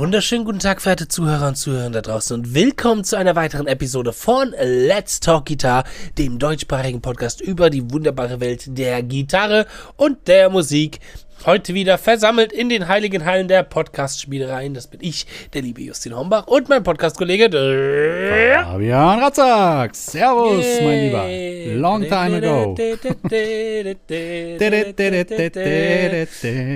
wunderschönen guten Tag, verehrte Zuhörer und Zuhörer da draußen und willkommen zu einer weiteren Episode von Let's Talk Guitar, dem deutschsprachigen Podcast über die wunderbare Welt der Gitarre und der Musik. Heute wieder versammelt in den heiligen Hallen der Podcast-Spielereien. Das bin ich, der liebe Justin Hombach und mein Podcast-Kollege Fabian Ratzak. Servus, mein Lieber. Long time ago.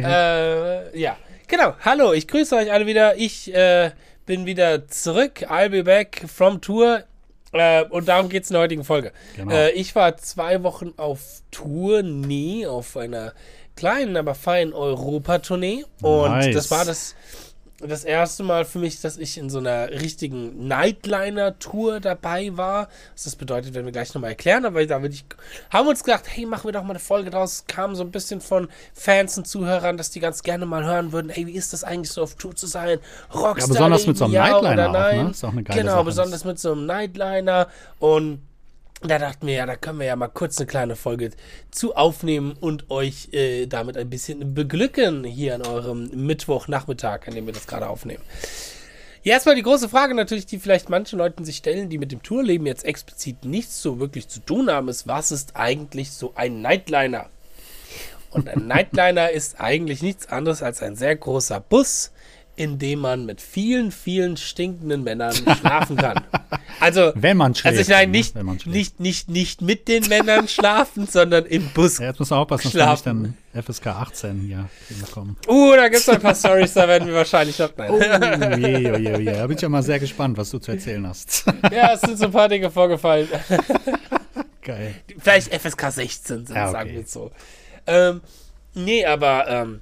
äh, ja, genau. Hallo, ich grüße euch alle wieder. Ich äh, bin wieder zurück. I'll be back from Tour. Äh, und darum geht es in der heutigen Folge. Genau. Äh, ich war zwei Wochen auf Tour, nie auf einer kleinen, aber feinen Europatournee. Und nice. das war das, das erste Mal für mich, dass ich in so einer richtigen Nightliner-Tour dabei war. Was das bedeutet, werden wir gleich nochmal erklären. Aber da ich, haben wir uns gedacht, hey, machen wir doch mal eine Folge draus. Kam so ein bisschen von Fans und Zuhörern, dass die ganz gerne mal hören würden, hey, wie ist das eigentlich so auf Tour zu sein? Rockstar. Ja, besonders mit so einem ja Nightliner auch, ne? Ist auch eine geile Genau, Sache. besonders mit so einem Nightliner. Und da dachten wir ja, da können wir ja mal kurz eine kleine Folge zu aufnehmen und euch äh, damit ein bisschen beglücken hier an eurem Mittwochnachmittag, an dem wir das gerade aufnehmen. Ja, erstmal die große Frage natürlich, die vielleicht manchen Leuten sich stellen, die mit dem Tourleben jetzt explizit nichts so wirklich zu tun haben, ist, was ist eigentlich so ein Nightliner? Und ein Nightliner ist eigentlich nichts anderes als ein sehr großer Bus, in dem man mit vielen, vielen stinkenden Männern schlafen kann. Also, wenn man schläft. Also, nein, nicht, nicht, nicht, nicht mit den Männern schlafen, sondern im Bus. Ja, jetzt muss man aufpassen, schlafen. dass wir nicht dann FSK 18 hier hinbekommen. Uh, da gibt es ein paar Stories, da werden wir wahrscheinlich noch. Nein. Oh, je, oh, je, oh, je. Da bin ich ja mal sehr gespannt, was du zu erzählen hast. ja, es sind so ein paar Dinge vorgefallen. Geil. Vielleicht FSK 16 sind, ja, okay. sagen wir so. Ähm, nee, aber ähm,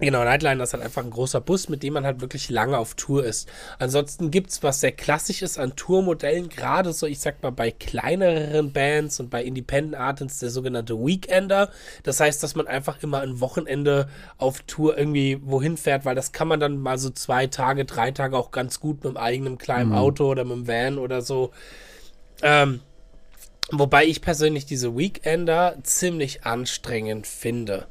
Genau, Nightliner ist halt einfach ein großer Bus, mit dem man halt wirklich lange auf Tour ist. Ansonsten gibt es was sehr klassisches an Tourmodellen, gerade so, ich sag mal, bei kleineren Bands und bei Independent Artists, der sogenannte Weekender. Das heißt, dass man einfach immer ein Wochenende auf Tour irgendwie wohin fährt, weil das kann man dann mal so zwei Tage, drei Tage auch ganz gut mit dem eigenen kleinen mhm. Auto oder mit dem Van oder so. Ähm, wobei ich persönlich diese Weekender ziemlich anstrengend finde.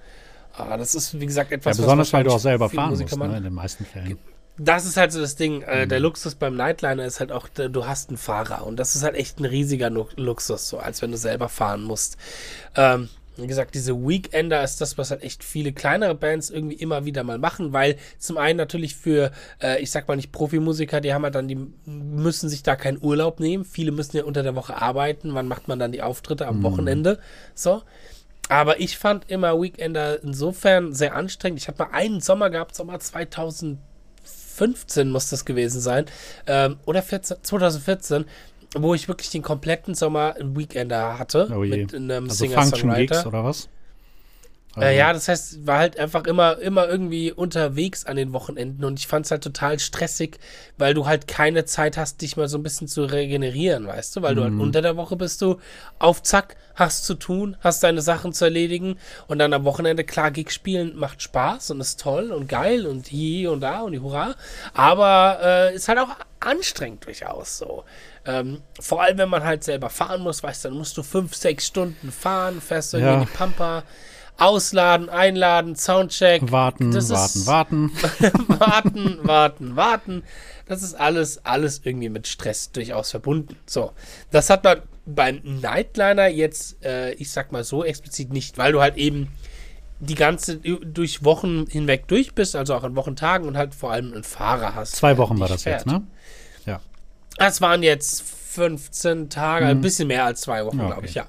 Ah, das ist, wie gesagt, etwas, ja, besonders, weil du auch selber fahren musst, ne, in den meisten Fällen. Das ist halt so das Ding. Äh, mhm. Der Luxus beim Nightliner ist halt auch, du hast einen Fahrer. Und das ist halt echt ein riesiger Luxus, so als wenn du selber fahren musst. Ähm, wie gesagt, diese Weekender ist das, was halt echt viele kleinere Bands irgendwie immer wieder mal machen, weil zum einen natürlich für, äh, ich sag mal nicht Profimusiker, die haben halt dann, die müssen sich da keinen Urlaub nehmen. Viele müssen ja unter der Woche arbeiten. Wann macht man dann die Auftritte? Am mhm. Wochenende. So. Aber ich fand immer Weekender insofern sehr anstrengend. Ich habe mal einen Sommer gehabt, Sommer 2015 muss das gewesen sein. Ähm, oder 14, 2014 wo ich wirklich den kompletten Sommer einen Weekender hatte. Oh mit einem also Singer-Songwriter. oder was? Also. Äh, ja, das heißt, war halt einfach immer, immer irgendwie unterwegs an den Wochenenden und ich fand es halt total stressig, weil du halt keine Zeit hast, dich mal so ein bisschen zu regenerieren, weißt du? Weil mhm. du halt mhm. unter der Woche bist du auf Zack, hast zu tun, hast deine Sachen zu erledigen und dann am Wochenende, klar, Gig spielen macht Spaß und ist toll und geil und hier und da und die Hurra, aber äh, ist halt auch anstrengend durchaus so. Ähm, vor allem, wenn man halt selber fahren muss, weißt du, dann musst du fünf, sechs Stunden fahren, fährst du ja. in die Pampa, ausladen, einladen, Soundcheck. Warten, das warten, warten. warten, warten, warten. Das ist alles, alles irgendwie mit Stress durchaus verbunden. So, das hat man beim Nightliner jetzt, äh, ich sag mal so explizit nicht, weil du halt eben die ganze durch Wochen hinweg durch bist, also auch an Wochentagen und halt vor allem einen Fahrer hast. Zwei Wochen war das fährt. jetzt, ne? Ja. Das waren jetzt 15 Tage, mhm. ein bisschen mehr als zwei Wochen, okay. glaube ich, ja.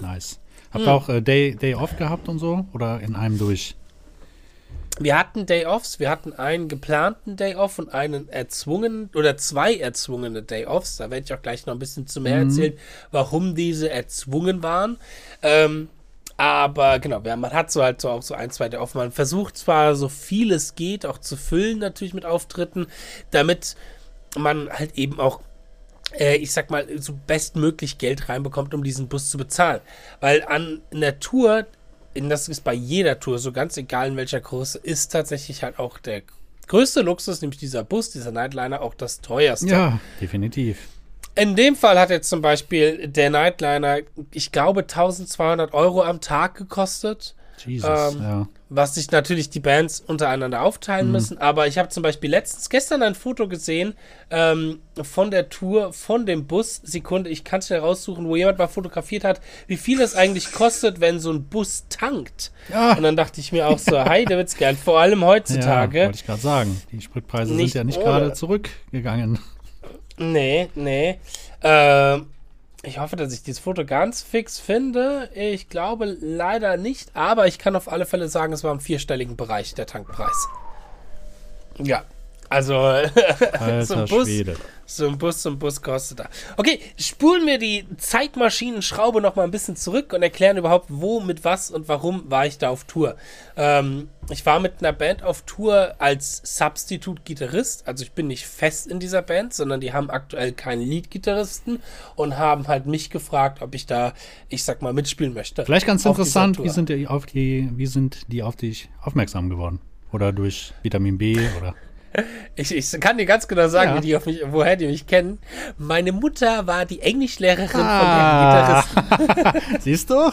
Nice. Habt ihr hm. auch äh, Day, Day Off gehabt und so? Oder in einem durch? Wir hatten Day Offs, wir hatten einen geplanten Day Off und einen erzwungenen oder zwei erzwungene Day Offs. Da werde ich auch gleich noch ein bisschen zu mehr mhm. erzählen, warum diese erzwungen waren. Ähm, aber genau, man hat so halt so auch so ein, zwei Day Off. Man versucht zwar so viel es geht auch zu füllen, natürlich mit Auftritten, damit man halt eben auch äh, ich sag mal, so bestmöglich Geld reinbekommt, um diesen Bus zu bezahlen. Weil an einer Tour, das ist bei jeder Tour, so ganz egal in welcher Größe, ist tatsächlich halt auch der größte Luxus, nämlich dieser Bus, dieser Nightliner, auch das teuerste. Ja, definitiv. In dem Fall hat jetzt zum Beispiel der Nightliner, ich glaube, 1200 Euro am Tag gekostet. Jesus, Ähm, ja. was sich natürlich die Bands untereinander aufteilen Mhm. müssen. Aber ich habe zum Beispiel letztens, gestern ein Foto gesehen ähm, von der Tour, von dem Bus. Sekunde, ich kann es schnell raussuchen, wo jemand mal fotografiert hat, wie viel das eigentlich kostet, wenn so ein Bus tankt. Ja. Und dann dachte ich mir auch so, Heidewitzgern, vor allem Ja, heutzutage. wollte ich gerade sagen. Die Spritpreise Nicht sind ja nicht gerade zurückgegangen. Nee, nee. Ähm, ich hoffe, dass ich dieses Foto ganz fix finde. Ich glaube leider nicht, aber ich kann auf alle Fälle sagen, es war im vierstelligen Bereich der Tankpreis. Ja, also so ein Bus, ein Bus, so ein Bus kostet da. Okay, spulen wir die Zeitmaschinenschraube noch mal ein bisschen zurück und erklären überhaupt, wo, mit was und warum war ich da auf Tour. Ähm, ich war mit einer Band auf Tour als Substitute-Gitarrist. Also ich bin nicht fest in dieser Band, sondern die haben aktuell keinen Lead-Gitarristen und haben halt mich gefragt, ob ich da, ich sag mal, mitspielen möchte. Vielleicht ganz interessant, wie sind, die auf die, wie sind die auf dich aufmerksam geworden? Oder durch Vitamin B oder. Ich, ich kann dir ganz genau sagen, Ja. wie die auf mich, woher die mich kennen. Meine Mutter war die Englischlehrerin Ah. von dem Gitarristen. Siehst du?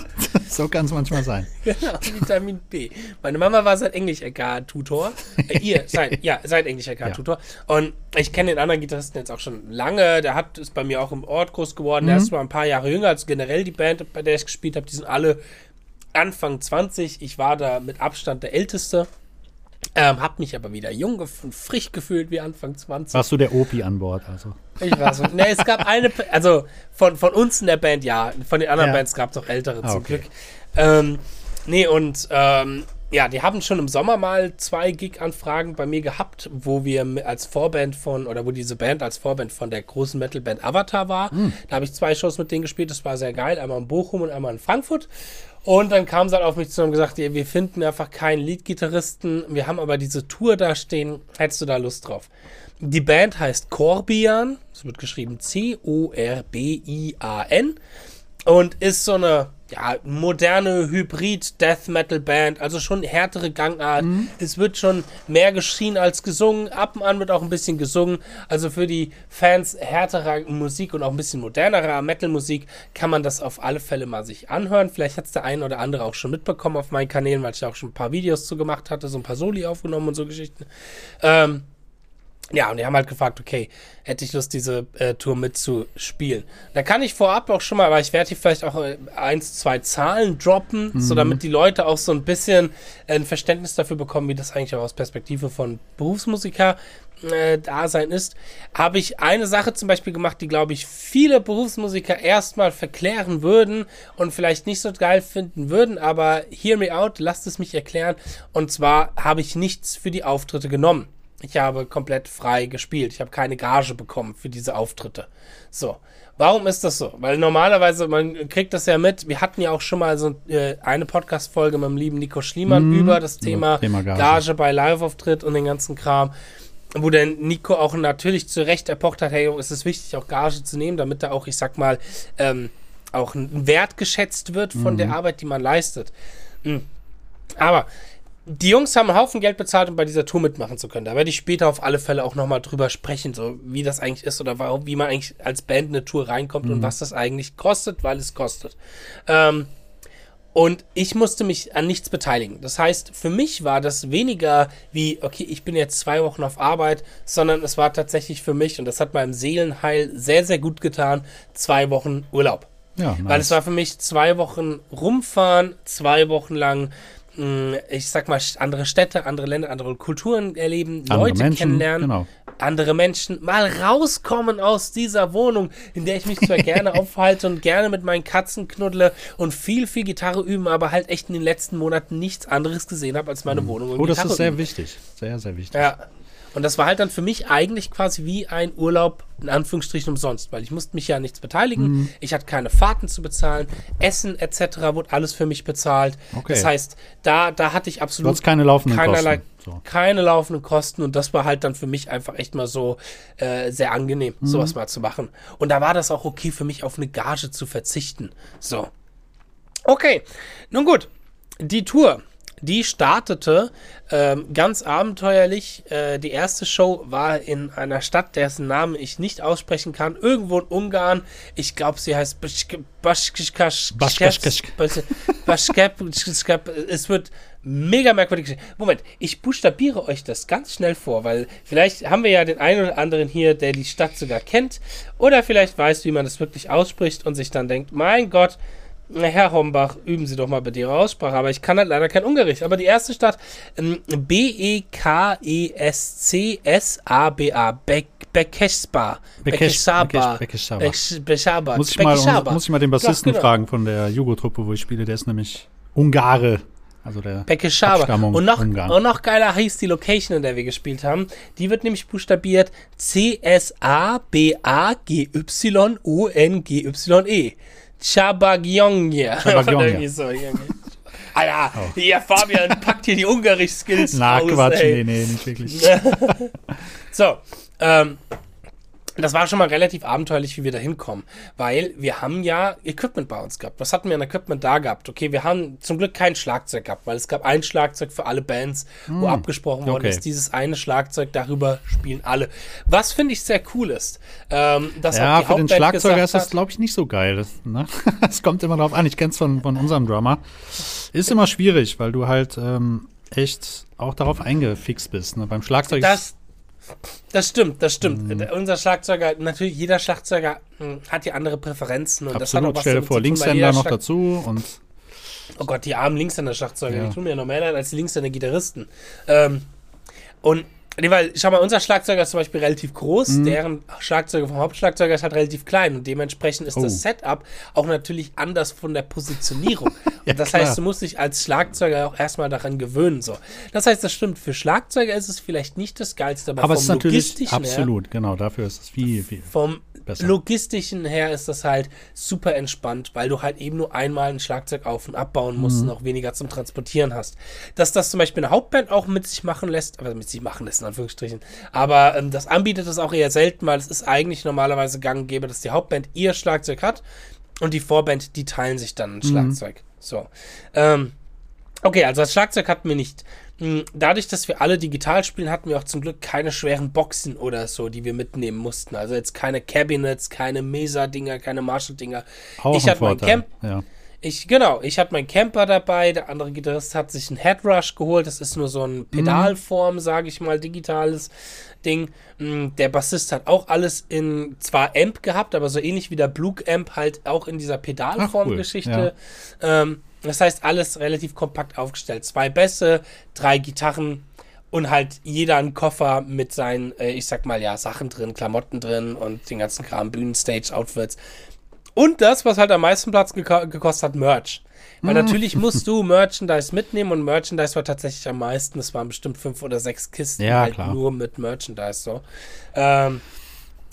So kann es manchmal sein. Genau, Vitamin B. Meine Mama war sein Englisch-LK-Tutor. Äh, ihr, sein, ja, sein Englisch-LK-Tutor. Und ich kenne den anderen Gitarristen jetzt auch schon lange. Der hat ist bei mir auch im Ort groß geworden. Der ist zwar ein paar Jahre jünger als generell die Band, bei der ich gespielt habe. Die sind alle Anfang 20. Ich war da mit Abstand der Älteste. Ähm, hab mich aber wieder jung und frisch gefühlt wie Anfang 20. Warst du der Opi an Bord? Also. Ich war so. Ne, es gab eine, also von, von uns in der Band ja, von den anderen Ja. Bands gab es auch ältere Ah, zum okay. Glück. Ähm, nee, und ähm, ja, die haben schon im Sommer mal zwei Gig-Anfragen bei mir gehabt, wo wir als Vorband von, oder wo diese Band als Vorband von der großen Metal-Band Avatar war. Hm. Da habe ich zwei Shows mit denen gespielt, das war sehr geil, einmal in Bochum und einmal in Frankfurt. Und dann kam sie halt auf mich zu und haben gesagt, ja, wir finden einfach keinen Lead-Gitarristen, wir haben aber diese Tour da stehen, hättest du da Lust drauf? Die Band heißt Corbian, es wird geschrieben C-O-R-B-I-A-N und ist so eine ja, moderne Hybrid-Death-Metal-Band, also schon härtere Gangart. Es wird schon mehr geschrien als gesungen. Ab und an wird auch ein bisschen gesungen. Also für die Fans härterer Musik und auch ein bisschen modernerer Metal-Musik kann man das auf alle Fälle mal sich anhören. Vielleicht hat es der ein oder andere auch schon mitbekommen auf meinen Kanälen, weil ich da auch schon ein paar Videos zu gemacht hatte, so ein paar Soli aufgenommen und so Geschichten. Ähm, ja, und die haben halt gefragt, okay, hätte ich Lust, diese äh, Tour mitzuspielen. Da kann ich vorab auch schon mal, aber ich werde hier vielleicht auch äh, eins, zwei Zahlen droppen, so damit die Leute auch so ein bisschen äh, ein Verständnis dafür bekommen, wie das eigentlich auch aus Perspektive von Berufsmusiker äh, Dasein ist, habe ich eine Sache zum Beispiel gemacht, die, glaube ich, viele Berufsmusiker erstmal verklären würden und vielleicht nicht so geil finden würden, aber hear me out, lasst es mich erklären. Und zwar habe ich nichts für die Auftritte genommen. Ich habe komplett frei gespielt. Ich habe keine Gage bekommen für diese Auftritte. So. Warum ist das so? Weil normalerweise, man kriegt das ja mit. Wir hatten ja auch schon mal so äh, eine Podcast-Folge mit dem lieben Nico Schliemann über das Thema, Thema Gage. Gage bei Live-Auftritt und den ganzen Kram. Wo der Nico auch natürlich zu Recht erpocht hat, hey, es ist wichtig, auch Gage zu nehmen, damit da auch, ich sag mal, ähm, auch ein Wert geschätzt wird von der Arbeit, die man leistet. Mhm. Aber die Jungs haben einen Haufen Geld bezahlt, um bei dieser Tour mitmachen zu können. Da werde ich später auf alle Fälle auch nochmal drüber sprechen, so wie das eigentlich ist oder warum, wie man eigentlich als Band in eine Tour reinkommt und was das eigentlich kostet, weil es kostet. Ähm, und ich musste mich an nichts beteiligen. Das heißt, für mich war das weniger wie, okay, ich bin jetzt zwei Wochen auf Arbeit, sondern es war tatsächlich für mich, und das hat meinem Seelenheil sehr, sehr gut getan, zwei Wochen Urlaub. Ja, Weil nice. es war für mich zwei Wochen rumfahren, zwei Wochen lang, ich sag mal, andere Städte, andere Länder, andere Kulturen erleben, Andere Leute Menschen, kennenlernen, genau. andere Menschen, mal rauskommen aus dieser Wohnung, in der ich mich zwar gerne aufhalte und gerne mit meinen Katzen knuddle und viel, viel Gitarre üben, aber halt echt in den letzten Monaten nichts anderes gesehen habe als meine Wohnung und Oh, das Gitarre ist sehr üben. wichtig. Sehr, sehr wichtig. Ja. Und das war halt dann für mich eigentlich quasi wie ein Urlaub, in Anführungsstrichen umsonst, weil ich musste mich ja nichts beteiligen. Mhm. Ich hatte keine Fahrten zu bezahlen, Essen etc. wurde alles für mich bezahlt. Okay. Das heißt, da, da hatte ich Du absolut hast keine laufenden keinerlei, Kosten. So. keine laufenden Kosten und das war halt dann für mich einfach echt mal so äh, sehr angenehm, Mhm. sowas mal zu machen. Und da war das auch okay für mich, auf eine Gage zu verzichten. So. Okay, nun gut. Die Tour. Die startete ähm, ganz abenteuerlich. Äh, die erste Show war in einer Stadt, dessen Namen ich nicht aussprechen kann, irgendwo in Ungarn. Ich glaube, sie heißt. Es wird mega merkwürdig. Moment, ich buchstabiere euch das ganz schnell vor, weil vielleicht haben wir ja den einen oder anderen hier, der die Stadt sogar kennt oder vielleicht weiß, wie man das wirklich ausspricht und sich dann denkt, mein Gott, Herr Hombach, üben Sie doch mal bitte Ihre Aussprache, aber ich kann halt leider kein Ungarisch. Aber die erste Stadt, ähm, B-E-K-E-S-C-S-A-B-A, Bekesba. Bekesaba. Bekesaba. Muss ich mal, muss ich mal den Bassisten genau. fragen von der Jugo-Truppe, wo ich spiele, der ist nämlich Ungare. Also der Bekeshaba. Und noch, und noch geiler hieß die Location, in der wir gespielt haben. Die wird nämlich buchstabiert C-S-A-B-A-G-Y-O-N-G-Y-E. Chabagyonje. so, Alter, oh. hier Fabian packt hier die Ungarisch-Skills Na, aus. Quatsch, ey. nee, nee, nicht wirklich. so, ähm, das war schon mal relativ abenteuerlich, wie wir da hinkommen, weil wir haben ja Equipment bei uns gehabt. Was hatten wir an Equipment da gehabt? Okay, wir haben zum Glück kein Schlagzeug gehabt, weil es gab ein Schlagzeug für alle Bands, wo hm, abgesprochen worden okay. ist, dieses eine Schlagzeug, darüber spielen alle. Was finde ich sehr cool ist, ähm, dass ja, für den Schlagzeuger ist das, glaube ich, nicht so geil. Das, ne? das kommt immer drauf an. Ich kenne es von, von unserem Drummer. Ist immer schwierig, weil du halt ähm, echt auch darauf eingefixt bist. Ne? Beim Schlagzeug das, das stimmt, das stimmt. Mhm. Unser Schlagzeuger, natürlich jeder Schlagzeuger hm, hat ja andere Präferenzen. Und Absolut, das hat auch was stell dir vor, Linkshänder noch dazu und. Oh Gott, die armen Linkshänder-Schlagzeuger, ja. die tun mir ja noch mehr leid als die Linkshänder-Gitarristen. Ähm, und Nee, weil, schau mal, unser Schlagzeuger ist zum Beispiel relativ groß, mhm. deren Schlagzeuger vom Hauptschlagzeuger ist halt relativ klein und dementsprechend ist oh. das Setup auch natürlich anders von der Positionierung. ja, das klar. heißt, du musst dich als Schlagzeuger auch erstmal daran gewöhnen. So. Das heißt, das stimmt, für Schlagzeuger ist es vielleicht nicht das Geilste, aber, aber vom es ist natürlich absolut, genau, dafür ist es viel, viel. Vom besser. logistischen her ist das halt super entspannt, weil du halt eben nur einmal ein Schlagzeug auf- und abbauen musst mhm. und auch weniger zum Transportieren hast. Dass das zum Beispiel eine Hauptband auch mit sich machen lässt, aber mit sich machen lässt, in Anführungsstrichen, aber ähm, das anbietet es auch eher selten, weil es ist eigentlich normalerweise gang und gäbe, dass die Hauptband ihr Schlagzeug hat und die Vorband, die teilen sich dann ein mhm. Schlagzeug. So. Ähm, okay, also das Schlagzeug hatten wir nicht. Hm, dadurch, dass wir alle digital spielen, hatten wir auch zum Glück keine schweren Boxen oder so, die wir mitnehmen mussten. Also jetzt keine Cabinets, keine Mesa-Dinger, keine Marshall-Dinger. Ich hatte mein Camp. Ja. Ich, genau, ich hatte meinen Camper dabei, der andere Gitarrist hat sich einen Headrush geholt, das ist nur so ein Pedalform, mhm. sage ich mal, digitales Ding. Hm, der Bassist hat auch alles in, zwar Amp gehabt, aber so ähnlich wie der Blue Amp halt auch in dieser Pedalform-Geschichte. Cool. Ja. Ähm, das heißt, alles relativ kompakt aufgestellt. Zwei Bässe, drei Gitarren und halt jeder ein Koffer mit seinen, äh, ich sag mal, ja, Sachen drin, Klamotten drin und den ganzen Kram, Bühnenstage, Outfits. Und das, was halt am meisten Platz geko gekostet hat, Merch. Weil mm. natürlich musst du Merchandise mitnehmen und Merchandise war tatsächlich am meisten. Es waren bestimmt fünf oder sechs Kisten ja, halt nur mit Merchandise so. Ähm,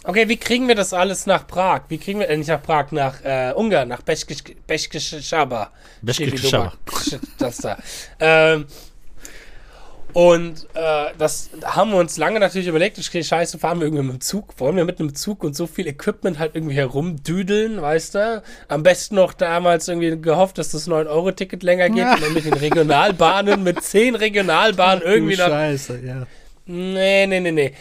Okay, wie kriegen wir das alles nach Prag? Wie kriegen wir, äh, nicht nach Prag, nach äh, Ungarn, nach Beschkishaba. Beschkishaba. Das da. Ähm, und äh, das haben wir uns lange natürlich überlegt, okay, scheiße, fahren wir irgendwie mit dem Zug, wollen wir mit einem Zug und so viel Equipment halt irgendwie herumdüdeln, weißt du? Am besten noch damals irgendwie gehofft, dass das 9-Euro-Ticket länger geht ja. und dann mit den Regionalbahnen, mit 10 Regionalbahnen irgendwie nach... Scheiße, ja. Nee, nee, nee, nee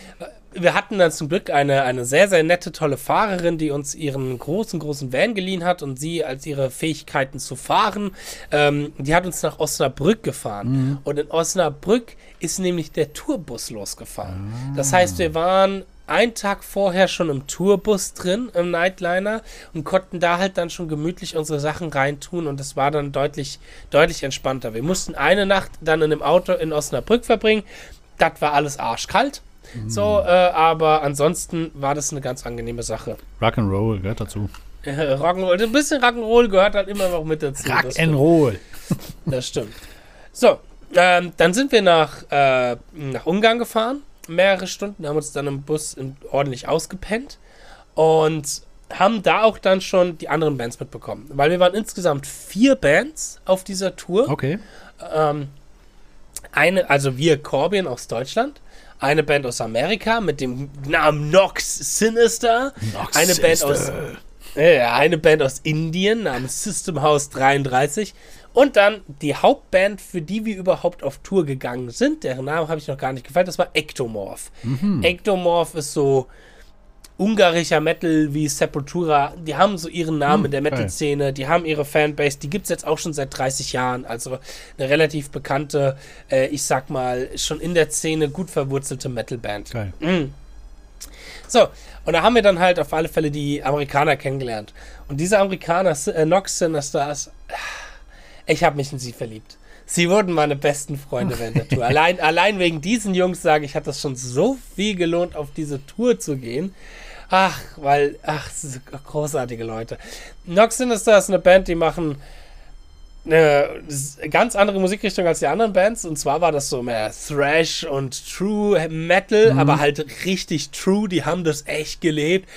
wir hatten dann zum Glück eine, eine sehr, sehr nette, tolle Fahrerin, die uns ihren großen, großen Van geliehen hat und sie als ihre Fähigkeiten zu fahren, ähm, die hat uns nach Osnabrück gefahren. Mhm. Und in Osnabrück ist nämlich der Tourbus losgefahren. Ah. Das heißt, wir waren einen Tag vorher schon im Tourbus drin, im Nightliner und konnten da halt dann schon gemütlich unsere Sachen reintun und das war dann deutlich, deutlich entspannter. Wir mussten eine Nacht dann in dem Auto in Osnabrück verbringen. Das war alles arschkalt. So, äh, aber ansonsten war das eine ganz angenehme Sache. Rock'n'Roll gehört dazu. Rock'n'Roll, ein bisschen Rock'n'Roll gehört halt immer noch mit dazu. Rock'n'Roll. Das stimmt. So, ähm, dann sind wir nach, äh, nach Ungarn gefahren. Mehrere Stunden, haben uns dann im Bus ordentlich ausgepennt und haben da auch dann schon die anderen Bands mitbekommen. Weil wir waren insgesamt vier Bands auf dieser Tour. Okay. Ähm, eine, also wir Corbin aus Deutschland, eine Band aus Amerika mit dem Namen Nox Sinister, Nox eine Sinister. Band aus Äh, eine Band aus Indien namens System House 33. Und dann die Hauptband, für die wir überhaupt auf Tour gegangen sind, deren Name habe ich noch gar nicht gefallen, das war Ectomorph. Mhm. Ectomorph ist so ungarischer Metal wie Sepultura. Die haben so ihren Namen mhm, in der Metal-Szene, die haben ihre Fanbase, die gibt es jetzt auch schon seit 30 Jahren. Also eine relativ bekannte, äh, ich sag mal, schon in der Szene gut verwurzelte Metal-Band. Mhm. So, und da haben wir dann halt auf alle Fälle die Amerikaner kennengelernt. Und diese Amerikaner, äh, Nox Sinisters, ich habe mich in sie verliebt. Sie wurden meine besten Freunde während der Tour. Allein, allein wegen diesen Jungs sage ich, hat das schon so viel gelohnt, auf diese Tour zu gehen. Ach, weil, ach, großartige Leute. Nox Sinister ist eine Band, die machen eine ganz andere Musikrichtung als die anderen Bands. Und zwar war das so mehr Thrash und True Metal, mhm. aber halt richtig True. Die haben das echt gelebt.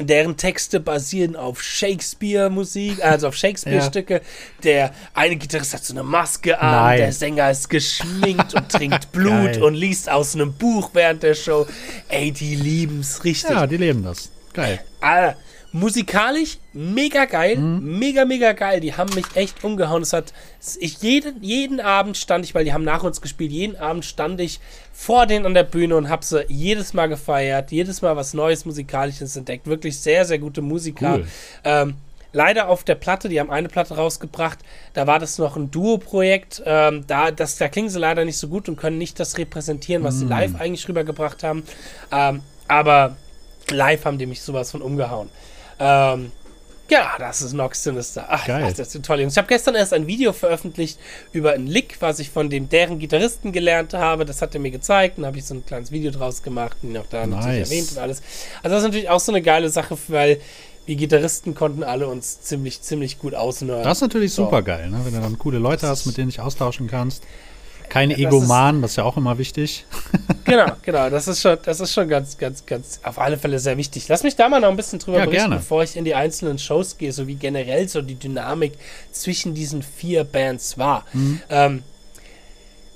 Deren Texte basieren auf Shakespeare-Musik, also auf Shakespeare-Stücke. Ja. Der eine Gitarrist hat so eine Maske an, Nein. der Sänger ist geschminkt und trinkt Blut Geil. und liest aus einem Buch während der Show. Ey, die lieben's richtig. Ja, die leben das. Geil. Alter, Musikalisch mega geil, mhm. mega, mega geil. Die haben mich echt umgehauen. Es hat, ich jeden, jeden Abend stand ich, weil die haben nach uns gespielt, jeden Abend stand ich vor denen an der Bühne und habe sie jedes Mal gefeiert, jedes Mal was Neues Musikalisches entdeckt. Wirklich sehr, sehr gute Musiker. Cool. Ähm, leider auf der Platte, die haben eine Platte rausgebracht, da war das noch ein Duo-Projekt. Ähm, da, da klingen sie leider nicht so gut und können nicht das repräsentieren, was mhm. sie live eigentlich rübergebracht haben. Ähm, aber live haben die mich sowas von umgehauen. Ähm, ja, das ist Nox Sinister. Ach, Geil. Ach, das ist toll. Ich habe gestern erst ein Video veröffentlicht über ein Lick, was ich von dem deren Gitarristen gelernt habe. Das hat er mir gezeigt. Dann habe ich so ein kleines Video draus gemacht, ihn auch da nice. natürlich erwähnt und alles. Also das ist natürlich auch so eine geile Sache, weil wir Gitarristen konnten alle uns ziemlich, ziemlich gut ausnören. Das ist natürlich so. super geil, ne? wenn du dann coole Leute hast, mit denen ich austauschen kannst. Keine ja, Egoman, das ist ja auch immer wichtig. Genau, genau. Das ist schon, das ist schon ganz, ganz, ganz auf alle Fälle sehr wichtig. Lass mich da mal noch ein bisschen drüber ja, berichten, gerne. bevor ich in die einzelnen Shows gehe, so wie generell so die Dynamik zwischen diesen vier Bands war. Mhm. Ähm,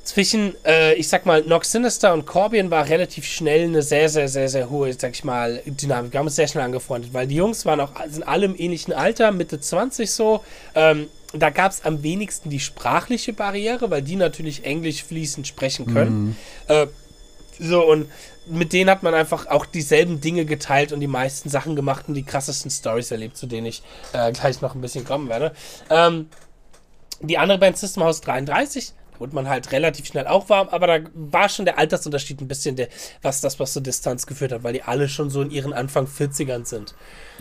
zwischen, äh, ich sag mal, Nox Sinister und Corbion war relativ schnell eine sehr, sehr, sehr, sehr hohe, sag ich mal, Dynamik. Wir haben uns sehr schnell angefreundet, weil die Jungs waren auch, sind alle im ähnlichen Alter, Mitte 20 so. Ähm, da gab es am wenigsten die sprachliche Barriere, weil die natürlich Englisch fließend sprechen können. Mhm. Äh, so, und mit denen hat man einfach auch dieselben Dinge geteilt und die meisten Sachen gemacht und die krassesten Stories erlebt, zu denen ich äh, gleich noch ein bisschen kommen werde. Ähm, die andere Band System House 33 wurde man halt relativ schnell auch warm, aber da war schon der Altersunterschied ein bisschen der, was das, was zur Distanz geführt hat, weil die alle schon so in ihren Anfang 40ern sind.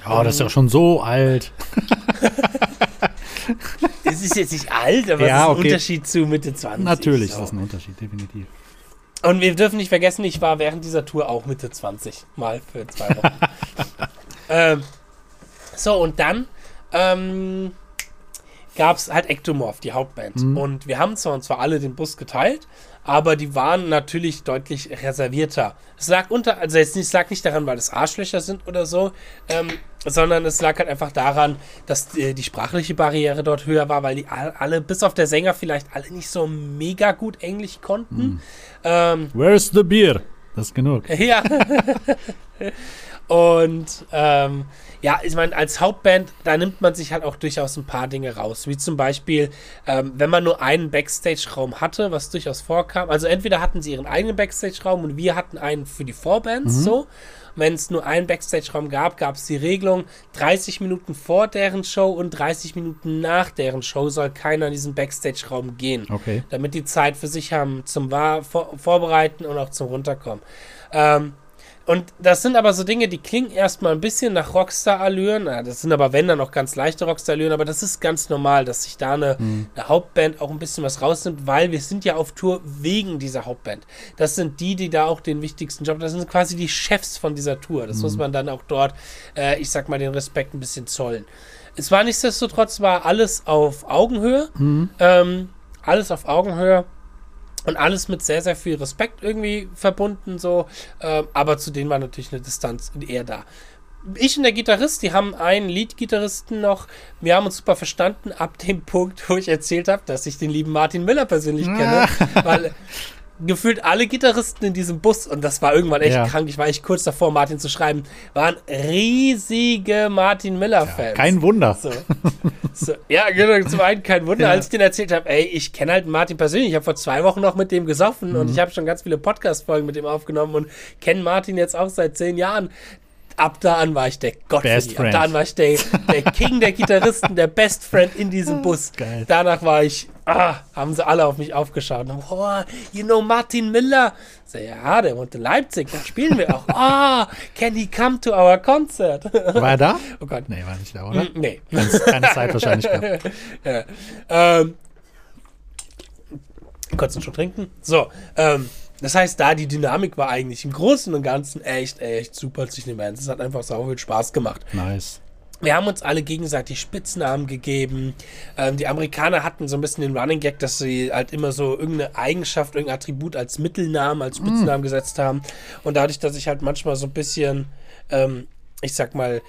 Ja, um, das ist ja schon so alt. Es ist jetzt nicht alt, aber ja, es ist ein okay. Unterschied zu Mitte 20. Natürlich so. ist das ein Unterschied, definitiv. Und wir dürfen nicht vergessen, ich war während dieser Tour auch Mitte 20, mal für zwei Wochen. ähm, so, und dann ähm, gab es halt Ectomorph, die Hauptband. Mhm. Und wir haben zwar, und zwar alle den Bus geteilt, aber die waren natürlich deutlich reservierter. Es lag unter, also jetzt nicht, lag nicht daran, weil es Arschlöcher sind oder so, ähm, sondern es lag halt einfach daran, dass die, die, sprachliche Barriere dort höher war, weil die alle, bis auf der Sänger vielleicht alle nicht so mega gut Englisch konnten. Hm. Ähm, Where's the beer? Das ist genug. Ja. Und ähm, ja, ich meine, als Hauptband, da nimmt man sich halt auch durchaus ein paar Dinge raus. Wie zum Beispiel, ähm, wenn man nur einen Backstage-Raum hatte, was durchaus vorkam. Also entweder hatten sie ihren eigenen Backstage-Raum und wir hatten einen für die Vorbands mhm. so. Wenn es nur einen Backstage-Raum gab, gab es die Regelung, 30 Minuten vor deren Show und 30 Minuten nach deren Show soll keiner in diesen Backstage-Raum gehen. Okay. Damit die Zeit für sich haben zum War vor Vorbereiten und auch zum Runterkommen. Ähm, und das sind aber so Dinge, die klingen erstmal ein bisschen nach Rockstar-Allüren. Das sind aber, wenn dann auch ganz leichte Rockstar-Allüren, aber das ist ganz normal, dass sich da eine, mhm. eine, Hauptband auch ein bisschen was rausnimmt, weil wir sind ja auf Tour wegen dieser Hauptband. Das sind die, die da auch den wichtigsten Job, das sind quasi die Chefs von dieser Tour. Das mhm. muss man dann auch dort, äh, ich sag mal, den Respekt ein bisschen zollen. Es war nichtsdestotrotz, war alles auf Augenhöhe. Mhm. Ähm, alles auf Augenhöhe. Und alles mit sehr, sehr viel Respekt irgendwie verbunden, so. Äh, aber zu denen war natürlich eine Distanz eher da. Ich und der Gitarrist, die haben einen Lead-Gitarristen noch. Wir haben uns super verstanden ab dem Punkt, wo ich erzählt habe, dass ich den lieben Martin Müller persönlich kenne. weil gefühlt alle Gitarristen in diesem Bus, und das war irgendwann echt Ja. krank, ich war echt kurz davor, Martin zu schreiben, waren riesige Martin Miller-Fans. Kein Wunder. So. So, ja, genau, zum einen kein Wunder, Ja. als ich den erzählt habe, ey, ich kenne halt Martin persönlich, ich habe vor zwei Wochen noch mit dem gesoffen Mhm. und ich habe schon ganz viele Podcast-Folgen mit dem aufgenommen und kenne Martin jetzt auch seit zehn Jahren. Ab da an war ich der Gott. Ab da an war ich der, der King der Gitarristen, der Best Friend in diesem Bus. Geil. Danach war ich, ah, haben sie alle auf mich aufgeschaut. Oh, you know Martin Miller? So, ja, der wohnt in Leipzig, da spielen wir auch. Ah, can he come to our concert? War er da? oh Gott. Nee, war nicht da, oder? Nee. Keine, keine Zeit wahrscheinlich gehabt. ja. ähm, kurz einen Schluck trinken. So, ähm, das heißt, da die Dynamik war eigentlich im Großen und Ganzen echt, echt super zwischen den Bands. Es hat einfach sau viel Spaß gemacht. Nice. Wir haben uns alle gegenseitig Spitznamen gegeben. Ähm, die Amerikaner hatten so ein bisschen den Running Gag, dass sie halt immer so irgendeine Eigenschaft, irgendein Attribut als Mittelnamen, als Spitznamen gesetzt haben. Und dadurch, dass ich halt manchmal so ein bisschen, ähm, ich sag mal,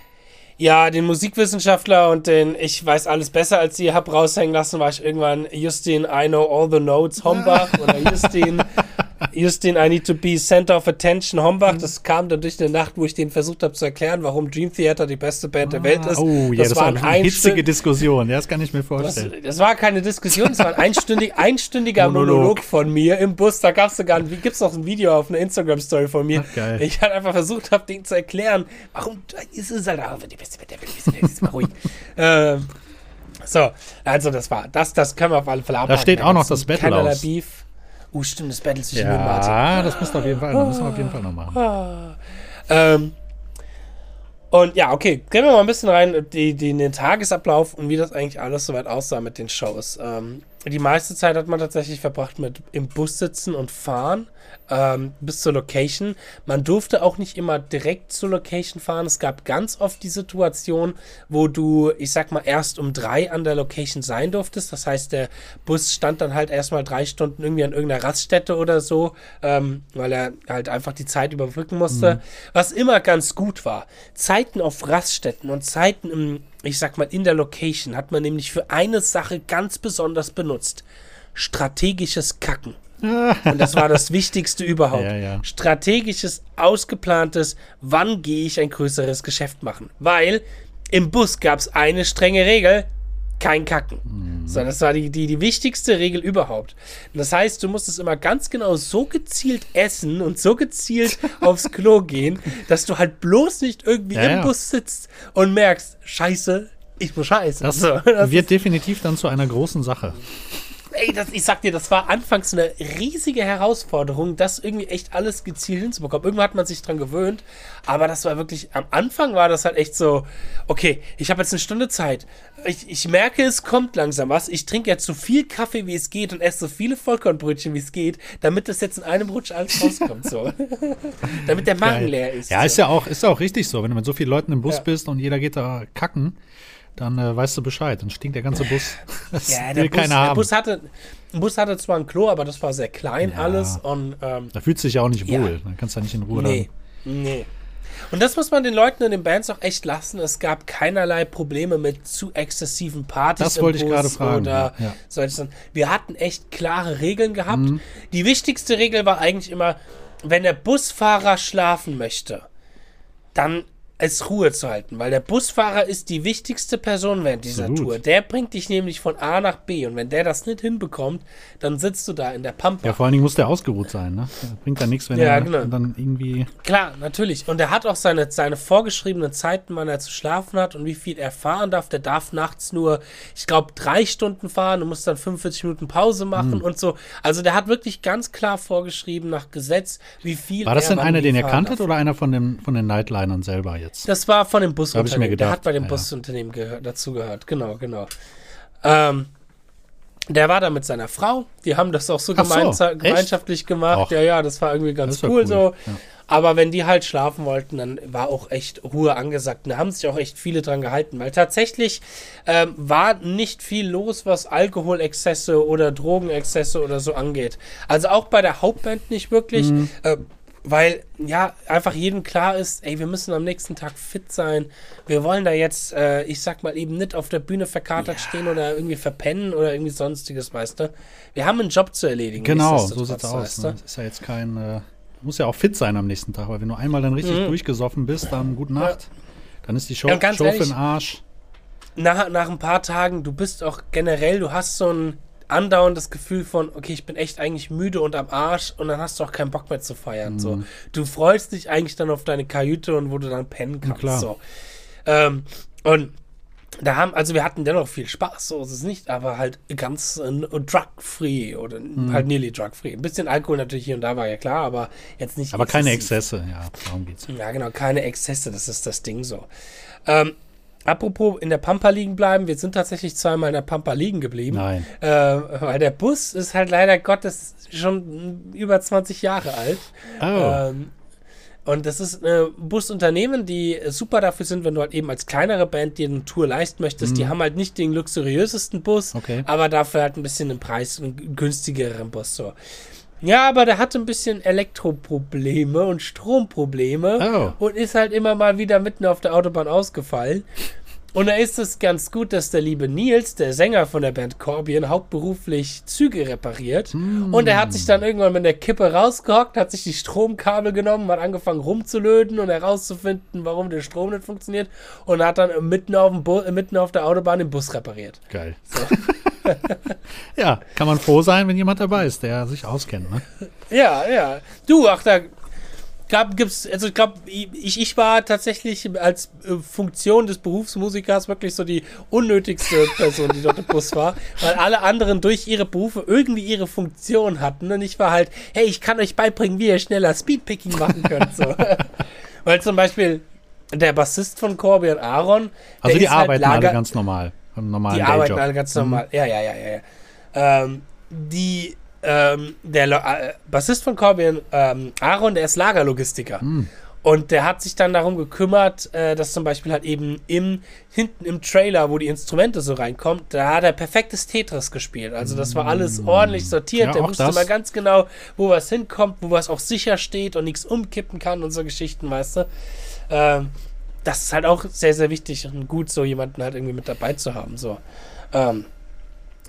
ja, den Musikwissenschaftler und den Ich weiß alles besser als Sie hab raushängen lassen, war ich irgendwann Justin, I know all the notes, Hombach oder Justin, Justin, I need to be center of attention, Hombach. Das kam dann durch eine Nacht, wo ich denen versucht habe zu erklären, warum Dream Theater die beste Band der Welt ist. Oh, ja, das, war ein eine hitzige einstün- Diskussion. Ja, das kann ich mir das, vorstellen. das war keine Diskussion, es war ein einstündig, einstündiger Monolog. Monolog. von mir im Bus. Da gab es sogar, wie gibt's noch ein Video auf einer Instagram-Story von mir. Ach, geil. Ich halt einfach versucht habe, denen zu erklären, warum ist es halt auch die beste Band der Welt. Ist mal ruhig. ähm, so, also das war, das, das können wir auf alle Fälle abhaken. steht auch noch das Battle aus. Beef. Uh, stimmt, das Battle zwischen und Martin. Ja, das müssen wir auf jeden Fall, das müssen wir auf jeden Fall noch machen. Ähm, und ja, okay, gehen wir mal ein bisschen rein, die, die, in den Tagesablauf und wie das eigentlich alles soweit aussah mit den Shows. Ähm, die meiste Zeit hat man tatsächlich verbracht mit im Bus sitzen und fahren ähm, bis zur Location. Man durfte auch nicht immer direkt zur Location fahren. Es gab ganz oft die Situation, wo du, ich sag mal, erst um drei an der Location sein durftest. Das heißt, der Bus stand dann halt erstmal drei Stunden irgendwie an irgendeiner Raststätte oder so, ähm, weil er halt einfach die Zeit überbrücken musste. Was immer ganz gut war. Zeiten auf Raststätten und Zeiten im, ich sag mal, in der Location hat man nämlich für eine Sache ganz besonders benutzt. Strategisches Kacken. Und das war das Wichtigste überhaupt. Ja, ja. Strategisches, ausgeplantes, wann gehe ich ein größeres Geschäft machen. Weil im Bus gab es eine strenge Regel, kein Kacken. Mhm. So, das war die, die, die wichtigste Regel überhaupt. Und das heißt, du musstest immer ganz genau so gezielt essen und so gezielt aufs Klo gehen, dass du halt bloß nicht irgendwie Ja, im ja. Bus sitzt und merkst, scheiße, ich muss scheiße. Das so, das wird definitiv dann zu einer großen Sache. Ey, das, ich sag dir, das war anfangs eine riesige Herausforderung, das irgendwie echt alles gezielt hinzubekommen. Irgendwann hat man sich dran gewöhnt, aber das war wirklich, am Anfang war das halt echt so, okay, ich habe jetzt eine Stunde Zeit. Ich, ich merke, es kommt langsam was. Ich trinke jetzt so viel Kaffee, wie es geht und esse so viele Vollkornbrötchen, wie es geht, damit das jetzt in einem Rutsch alles rauskommt. So. damit der Magen Geil. leer ist. Ja, so. ist ja auch, ist ja auch richtig so. Wenn du mit so vielen Leuten im Bus Ja. bist und jeder geht da kacken, dann äh, weißt du Bescheid. Dann stinkt der ganze Bus. Das Ja, der will Bus, keiner der haben. Bus hatte, Bus hatte zwar ein Klo, aber das war sehr klein Ja. alles und ähm, da fühlt sich ja auch nicht Ja. wohl. Dann kannst du ja nicht in Ruhe Nee, nee. Und das muss man den Leuten in den Bands auch echt lassen. Es gab keinerlei Probleme mit zu exzessiven Partys. Das im wollte ich Bus gerade fragen, Oder ja, solche. Wir hatten echt klare Regeln gehabt. Mhm. Die wichtigste Regel war eigentlich immer, wenn der Busfahrer schlafen möchte, dann es Ruhe zu halten, weil der Busfahrer ist die wichtigste Person während dieser Absolut. Tour. Der bringt dich nämlich von A nach B und wenn der das nicht hinbekommt, dann sitzt du da in der Pampa. Ja, vor allen Dingen muss der ausgeruht sein. Ne? Bringt ja nichts, wenn Ja, er genau. dann irgendwie. Klar, natürlich. Und er hat auch seine, seine vorgeschriebenen Zeiten, wann er zu schlafen hat und wie viel er fahren darf. Der darf nachts nur, ich glaube, drei Stunden fahren und muss dann 45 Minuten Pause machen Hm. und so. Also der hat wirklich ganz klar vorgeschrieben nach Gesetz, wie viel War das denn einer, den kanntet darf. oder einer von, dem, von den Nightlinern selber jetzt? Das war von dem Hab ich mir Busunternehmen. Der gedacht, hat bei dem ja. Busunternehmen gehör dazugehört. Genau, genau. Ähm, der war da mit seiner Frau. Die haben das auch so, so, gemeinsa- echt? gemeinschaftlich gemacht. Och. Ja, ja, das war irgendwie ganz war cool, cool, so. ja. Aber wenn die halt schlafen wollten, dann war auch echt Ruhe angesagt. Und da haben sich auch echt viele dran gehalten, weil tatsächlich ähm, war nicht viel los, was Alkoholexzesse oder Drogenexzesse oder so angeht. Also auch bei der Hauptband nicht wirklich. Mhm. Äh, weil ja einfach jedem klar ist, ey, wir müssen am nächsten Tag fit sein. Wir wollen da jetzt, äh, ich sag mal eben nicht auf der Bühne verkatert ja. stehen oder irgendwie verpennen oder irgendwie sonstiges, weißt du. Wir haben einen Job zu erledigen. Genau, so sieht's aus. Weißt du? ne? Das ist ja jetzt kein, äh, muss ja auch fit sein am nächsten Tag, weil wenn du einmal dann richtig mhm. durchgesoffen bist, dann gute Nacht, ja. dann ist die Show, ja, Show für den Arsch. Nach, nach ein paar Tagen, du bist auch generell, du hast so ein andauernd das Gefühl von, okay, ich bin echt eigentlich müde und am Arsch und dann hast du auch keinen Bock mehr zu feiern. Mhm. So. Du freust dich eigentlich dann auf deine Kajüte und wo du dann pennen kannst. Ja, so. Ähm, und da haben, also wir hatten dennoch viel Spaß, so ist es nicht, aber halt ganz äh, drug-free oder mhm. halt nearly drug-free. Ein bisschen Alkohol natürlich hier und da war ja klar, aber jetzt nicht. Aber exzessiv. keine Exzesse, ja, darum geht's. Ja, genau, keine Exzesse, das ist das Ding so. Ähm, Apropos in der Pampa liegen bleiben, wir sind tatsächlich zweimal in der Pampa liegen geblieben. Nein. Äh, weil der Bus ist halt leider Gottes schon über 20 Jahre alt. Oh. Ähm, und das ist ein Busunternehmen, die super dafür sind, wenn du halt eben als kleinere Band dir eine Tour leisten möchtest. Mhm. Die haben halt nicht den luxuriösesten Bus, okay. aber dafür halt ein bisschen den Preis, einen günstigeren Bus. So. Ja, aber der hatte ein bisschen Elektroprobleme und Stromprobleme oh. und ist halt immer mal wieder mitten auf der Autobahn ausgefallen. Und da ist es ganz gut, dass der liebe Nils, der Sänger von der Band Corbien, hauptberuflich Züge repariert. Mm. Und er hat sich dann irgendwann mit der Kippe rausgehockt, hat sich die Stromkabel genommen, hat angefangen rumzulöten und herauszufinden, warum der Strom nicht funktioniert. Und hat dann mitten auf, dem mitten auf der Autobahn den Bus repariert. Geil. So. ja, kann man froh sein, wenn jemand dabei ist, der sich auskennt, ne? Ja, ja. Du, ach, da gab, gibt's, also ich glaube, ich, ich war tatsächlich als äh, Funktion des Berufsmusikers wirklich so die unnötigste Person, die dort im Bus war, weil alle anderen durch ihre Berufe irgendwie ihre Funktion hatten und ich war halt, hey, ich kann euch beibringen, wie ihr schneller Speedpicking machen könnt, so. weil zum Beispiel der Bassist von Corby und Aaron, also die halt arbeiten halt alle ganz normal. Im normalen Die Dayjob. arbeiten alle ganz normal. Mhm. Ja, ja, ja, ja. ja. Ähm, die, ähm, der äh, Bassist von Corbin, ähm, Aaron, der ist Lagerlogistiker. Mhm. Und der hat sich dann darum gekümmert, äh, dass zum Beispiel halt eben im, hinten im Trailer, wo die Instrumente so reinkommen, da hat er perfektes Tetris gespielt. Also das war alles mhm. ordentlich sortiert. Ja, der wusste das. mal ganz genau, wo was hinkommt, wo was auch sicher steht und nichts umkippen kann und so Geschichten, weißt du. Ähm, das ist halt auch sehr, sehr wichtig und gut, so jemanden halt irgendwie mit dabei zu haben. So. Ähm,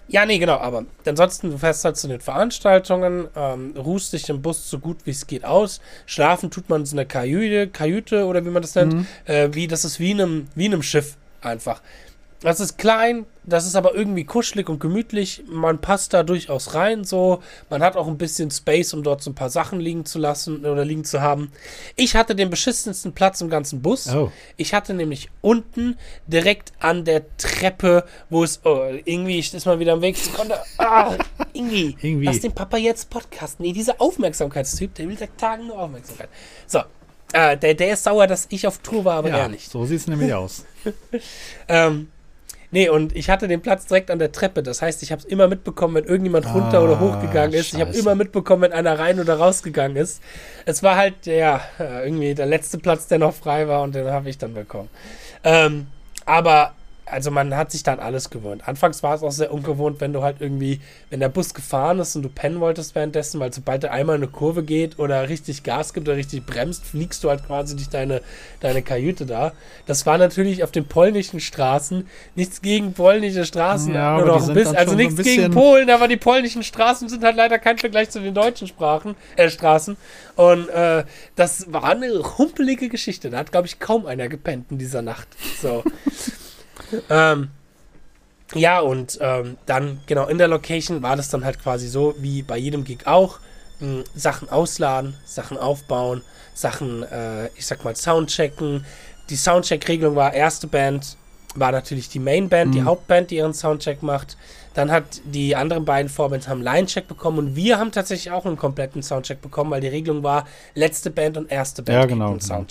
ja, nee, genau, aber ansonsten, du fährst halt zu den Veranstaltungen, ähm, ruhst dich im Bus so gut wie es geht aus. Schlafen tut man in so einer Kajüte, Kajüte oder wie man das nennt, mhm. äh, wie, das ist wie in einem, wie in einem Schiff einfach. Das ist klein, das ist aber irgendwie kuschelig und gemütlich. Man passt da durchaus rein, so. Man hat auch ein bisschen Space, um dort so ein paar Sachen liegen zu lassen oder liegen zu haben. Ich hatte den beschissensten Platz im ganzen Bus. Oh. Ich hatte nämlich unten direkt an der Treppe, wo es, oh, irgendwie ist mal wieder am Weg. Konnte, ah, irgendwie, irgendwie. Lass den Papa jetzt podcasten. Nee, dieser Aufmerksamkeitstyp, der will seit Tagen nur Aufmerksamkeit. So. Äh, der, der ist sauer, dass ich auf Tour war, aber ja, er nicht. So sieht es nämlich aus. ähm, Nee, und ich hatte den Platz direkt an der Treppe. Das heißt, ich habe es immer mitbekommen, wenn irgendjemand runter ah, oder hochgegangen ist. Scheiße. Ich habe immer mitbekommen, wenn einer rein oder rausgegangen ist. Es war halt, ja, irgendwie der letzte Platz, der noch frei war und den habe ich dann bekommen. Ähm, aber also man hat sich dann alles gewöhnt. Anfangs war es auch sehr ungewohnt, wenn du halt irgendwie, wenn der Bus gefahren ist und du pennen wolltest währenddessen, weil sobald er einmal eine Kurve geht oder richtig Gas gibt oder richtig bremst, fliegst du halt quasi durch deine, deine Kajüte da. Das war natürlich auf den polnischen Straßen nichts gegen polnische Straßen ja, oder auch ein bisschen, also nichts so gegen Polen, aber die polnischen Straßen sind halt leider kein Vergleich zu den deutschen Sprachen, äh, Straßen. Und äh, das war eine humpelige Geschichte. Da hat, glaube ich, kaum einer gepennt in dieser Nacht. So. ähm, ja, und ähm, dann, genau, in der Location war das dann halt quasi so, wie bei jedem Gig auch. Mh, Sachen ausladen, Sachen aufbauen, Sachen, äh, ich sag mal, Soundchecken. Die Soundcheck-Regelung war, erste Band war natürlich die Mainband, mhm. die Hauptband, die ihren Soundcheck macht. Dann hat die anderen beiden Vorbands haben Line-Check bekommen und wir haben tatsächlich auch einen kompletten Soundcheck bekommen, weil die Regelung war, letzte Band und erste Band ja, genau, einen genau.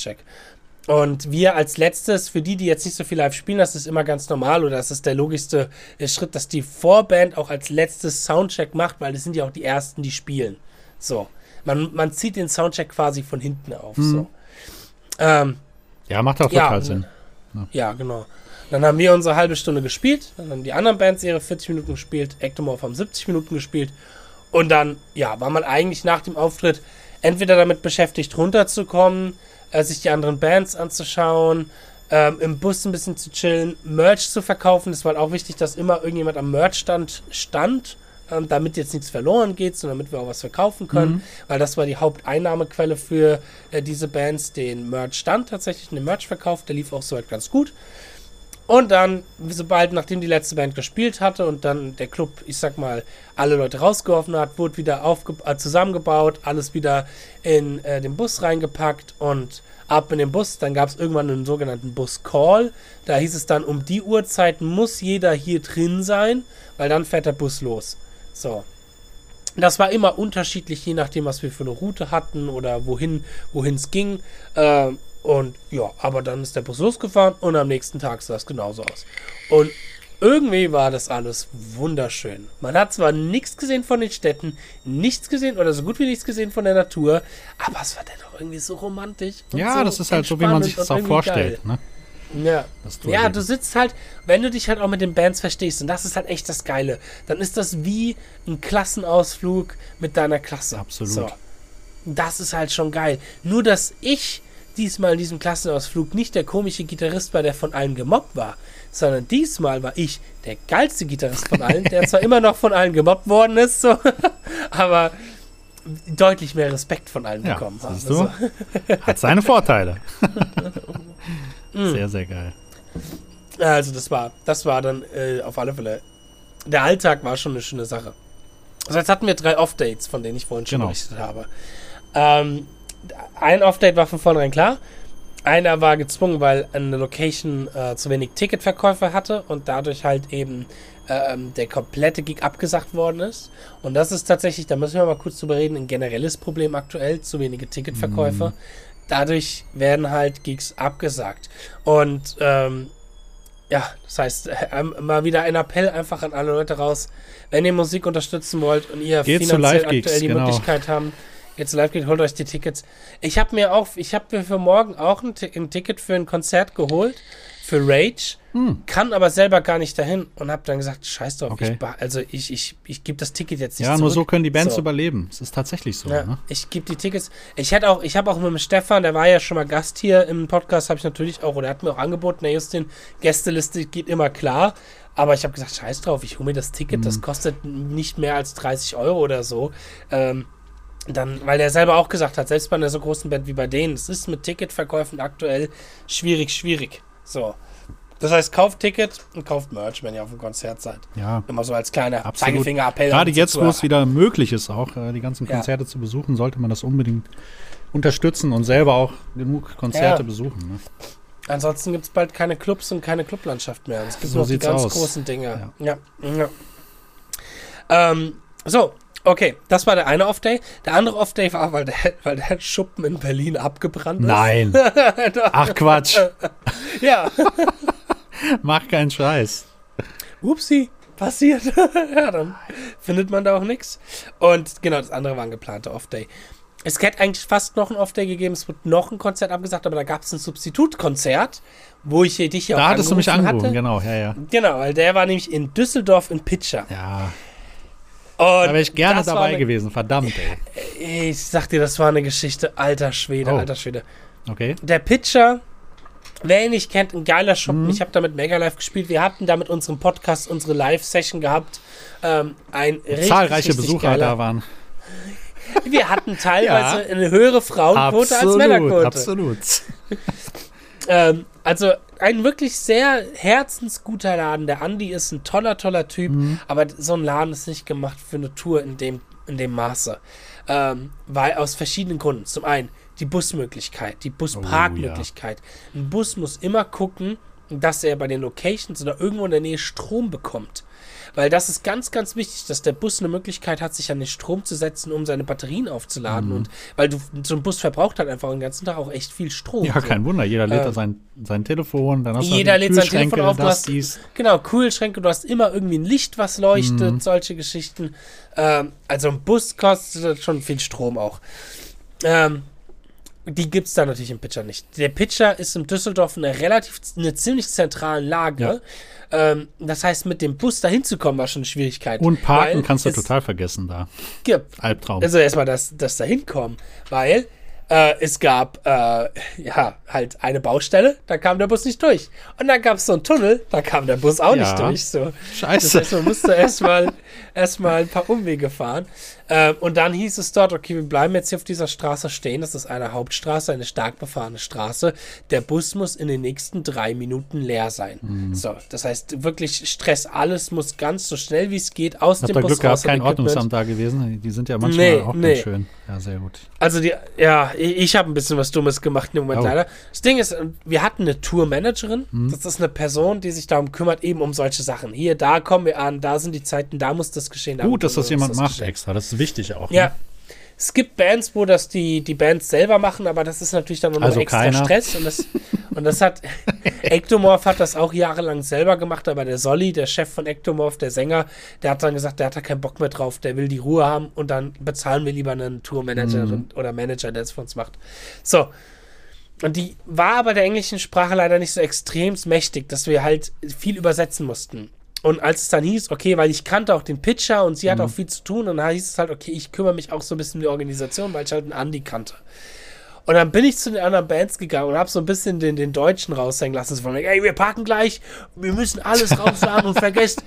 Und wir als letztes, für die, die jetzt nicht so viel live spielen, das ist immer ganz normal oder das ist der logischste Schritt, dass die Vorband auch als letztes Soundcheck macht, weil das sind ja auch die ersten, die spielen. So. Man, man zieht den Soundcheck quasi von hinten auf. Mhm. So. Ähm, ja, macht auch total ja, Sinn. Ja. ja, genau. Dann haben wir unsere halbe Stunde gespielt, dann haben die anderen Bands ihre 40 Minuten gespielt, Ectomorph haben 70 Minuten gespielt und dann, ja, war man eigentlich nach dem Auftritt entweder damit beschäftigt, runterzukommen, äh, sich die anderen Bands anzuschauen, ähm, im Bus ein bisschen zu chillen, Merch zu verkaufen. Es war auch wichtig, dass immer irgendjemand am Merchstand stand, ähm, damit jetzt nichts verloren geht, sondern damit wir auch was verkaufen können, mhm. weil das war die Haupteinnahmequelle für äh, diese Bands, den Merch stand tatsächlich, den Merch-Verkauf, der lief auch soweit ganz gut. Und dann, sobald, nachdem die letzte Band gespielt hatte und dann der Club, ich sag mal, alle Leute rausgeworfen hat, wurde wieder äh, zusammengebaut, alles wieder in äh, den Bus reingepackt und ab in den Bus. Dann gab es irgendwann einen sogenannten Bus-Call. Da hieß es dann, um die Uhrzeit muss jeder hier drin sein, weil dann fährt der Bus los. So. Das war immer unterschiedlich, je nachdem, was wir für eine Route hatten oder wohin es ging. Äh, und ja, aber dann ist der Bus losgefahren und am nächsten Tag sah es genauso aus. Und irgendwie war das alles wunderschön. Man hat zwar nichts gesehen von den Städten, nichts gesehen oder so gut wie nichts gesehen von der Natur, aber es war dennoch irgendwie so romantisch. Ja, so das ist halt so, wie man sich das auch vorstellt. Ne? Ja, du, ja du sitzt halt, wenn du dich halt auch mit den Bands verstehst, und das ist halt echt das Geile, dann ist das wie ein Klassenausflug mit deiner Klasse. Absolut. So. Das ist halt schon geil. Nur, dass ich diesmal in diesem Klassenausflug nicht der komische Gitarrist war, der von allen gemobbt war, sondern diesmal war ich der geilste Gitarrist von allen, der zwar immer noch von allen gemobbt worden ist, so, aber deutlich mehr Respekt von allen ja, bekommen hat. Also. Hat seine Vorteile. sehr, sehr geil. Also das war, das war dann äh, auf alle Fälle. Der Alltag war schon eine schöne Sache. Also jetzt hatten wir drei Off-Dates, von denen ich vorhin schon genau. berichtet habe. Ähm, ein Off-Date war von vornherein klar. Einer war gezwungen, weil eine Location äh, zu wenig Ticketverkäufe hatte und dadurch halt eben ähm, der komplette Gig abgesagt worden ist. Und das ist tatsächlich, da müssen wir mal kurz drüber reden, ein generelles Problem aktuell, zu wenige Ticketverkäufe. Mm. Dadurch werden halt Gigs abgesagt. Und ähm, ja, das heißt, äh, mal wieder ein Appell einfach an alle Leute raus, wenn ihr Musik unterstützen wollt und ihr Geht finanziell aktuell die genau. Möglichkeit habt, jetzt live geht, holt euch die Tickets. Ich habe mir auch, ich habe mir für morgen auch ein, ein, Ticket für ein Konzert geholt, für Rage, hm. kann aber selber gar nicht dahin und habe dann gesagt, scheiß drauf, okay. ich, also ich, ich, ich gebe das Ticket jetzt nicht Ja, zurück. nur so können die Bands so. überleben. Es ist tatsächlich so. Ja, ne? Ich gebe die Tickets. Ich hätte auch, ich habe auch mit dem Stefan, der war ja schon mal Gast hier im Podcast, habe ich natürlich auch, oder er hat mir auch angeboten, der Justin, Gästeliste geht immer klar. Aber ich habe gesagt, scheiß drauf, ich hole mir das Ticket, hm. das kostet nicht mehr als 30 Euro oder so. Ähm, dann, weil der selber auch gesagt hat, selbst bei einer so großen Band wie bei denen, es ist mit Ticketverkäufen aktuell schwierig, schwierig. So. Das heißt, kauft Ticket und kauft Merch, wenn ihr auf dem Konzert seid. Ja. Immer so als kleiner Zeigefinger-Appell. Gerade jetzt, wo es wieder möglich ist, auch äh, die ganzen Konzerte ja. zu besuchen, sollte man das unbedingt unterstützen und selber auch genug Konzerte ja. besuchen. Ne? Ansonsten gibt es bald keine Clubs und keine Clublandschaft mehr. Es gibt so nur die ganz aus. großen Dinge. Ja. ja. Ähm, so, Okay, das war der eine Off-Day. Der andere Off-Day war, weil der, weil der Schuppen in Berlin abgebrannt ist. Nein. Ach Quatsch. ja. Mach keinen Scheiß. Upsi, passiert. ja, dann findet man da auch nichts. Und genau, das andere war ein geplanter Off-Day. Es hätte eigentlich fast noch ein Off-Day gegeben. Es wird noch ein Konzert abgesagt, aber da gab es ein Substitutkonzert, wo ich dich ja auch Da hattest du mich angerufen, hatte. genau, ja, ja. Genau, weil der war nämlich in Düsseldorf in Pitcher. Ja. Da wäre ich gerne dabei eine, gewesen, verdammt, ey. Ich sag dir, das war eine Geschichte, alter Schwede, oh. alter Schwede. Okay. Der Pitcher, wer ihn nicht kennt, ein geiler Schuppen. Mhm. Ich habe da mit Mega Live gespielt. Wir hatten da mit unserem Podcast unsere Live-Session gehabt. Ähm, ein richtig, Zahlreiche richtig Besucher geiler. da waren. Wir hatten teilweise ja. eine höhere Frauenquote absolut, als Männerquote. Absolut. ähm, also ein wirklich sehr herzensguter Laden. Der Andi ist ein toller, toller Typ, mhm. aber so ein Laden ist nicht gemacht für eine Tour in dem, in dem Maße. Ähm, weil aus verschiedenen Gründen. Zum einen die Busmöglichkeit, die Busparkmöglichkeit. Oh, ja. Ein Bus muss immer gucken, dass er bei den Locations oder irgendwo in der Nähe Strom bekommt. Weil das ist ganz, ganz wichtig, dass der Bus eine Möglichkeit hat, sich an den Strom zu setzen, um seine Batterien aufzuladen. Mhm. Und weil du so ein Bus verbraucht halt einfach den ganzen Tag auch echt viel Strom. Ja, kein Wunder. Jeder lädt äh, sein, sein Telefon, dann hast du Jeder lädt sein Telefon auf, du hast, genau, Kühlschränke, du hast immer irgendwie ein Licht, was leuchtet, mhm. solche Geschichten. Ähm, also ein Bus kostet schon viel Strom auch. Ähm, die gibt es da natürlich im Pitcher nicht. Der Pitcher ist in Düsseldorf in einer relativ, eine ziemlich zentralen Lage. Ja. Ähm, das heißt, mit dem Bus dahin zu kommen, war schon eine Schwierigkeit. Und parken kannst du total vergessen da. Gibt. Albtraum. Also erstmal das, das da hinkommen, weil äh, es gab äh, ja halt eine Baustelle, da kam der Bus nicht durch. Und dann gab es so einen Tunnel, da kam der Bus auch ja. nicht durch. So. Scheiße. Das heißt, man musste erstmal erstmal ein paar Umwege fahren. Äh, und dann hieß es dort, okay, wir bleiben jetzt hier auf dieser Straße stehen. Das ist eine Hauptstraße, eine stark befahrene Straße. Der Bus muss in den nächsten drei Minuten leer sein. Mhm. So, das heißt wirklich Stress. Alles muss ganz so schnell wie es geht aus dem Bus Glück gehabt, kein Ordnungsamt da gewesen. Die sind ja manchmal nee, auch nee. ganz schön. Ja, sehr gut. Also die, ja, ich, ich habe ein bisschen was Dummes gemacht im Moment oh. leider. Das Ding ist, wir hatten eine Tourmanagerin. Mhm. Das ist eine Person, die sich darum kümmert, eben um solche Sachen. Hier, da kommen wir an, da sind die Zeiten, da muss das geschehen. Gut, dass das jemand das macht geschehen. extra. Das ist wichtig auch. Ja. Ne? Es gibt Bands, wo das die, die Bands selber machen, aber das ist natürlich dann noch also extra keiner. Stress. Und das, und das hat, Ectomorph hat das auch jahrelang selber gemacht, aber der Solly, der Chef von Ectomorph, der Sänger, der hat dann gesagt, der hat da keinen Bock mehr drauf, der will die Ruhe haben und dann bezahlen wir lieber einen Tourmanager mhm. oder Manager, der es für uns macht. So. Und die war aber der englischen Sprache leider nicht so extrem mächtig, dass wir halt viel übersetzen mussten. Und als es dann hieß, okay, weil ich kannte auch den Pitcher und sie hat mhm. auch viel zu tun, und dann hieß es halt, okay, ich kümmere mich auch so ein bisschen um die Organisation, weil ich halt einen Andi kannte. Und dann bin ich zu den anderen Bands gegangen und habe so ein bisschen den, den Deutschen raushängen lassen. So von, ey, wir parken gleich, wir müssen alles rausladen und vergesst,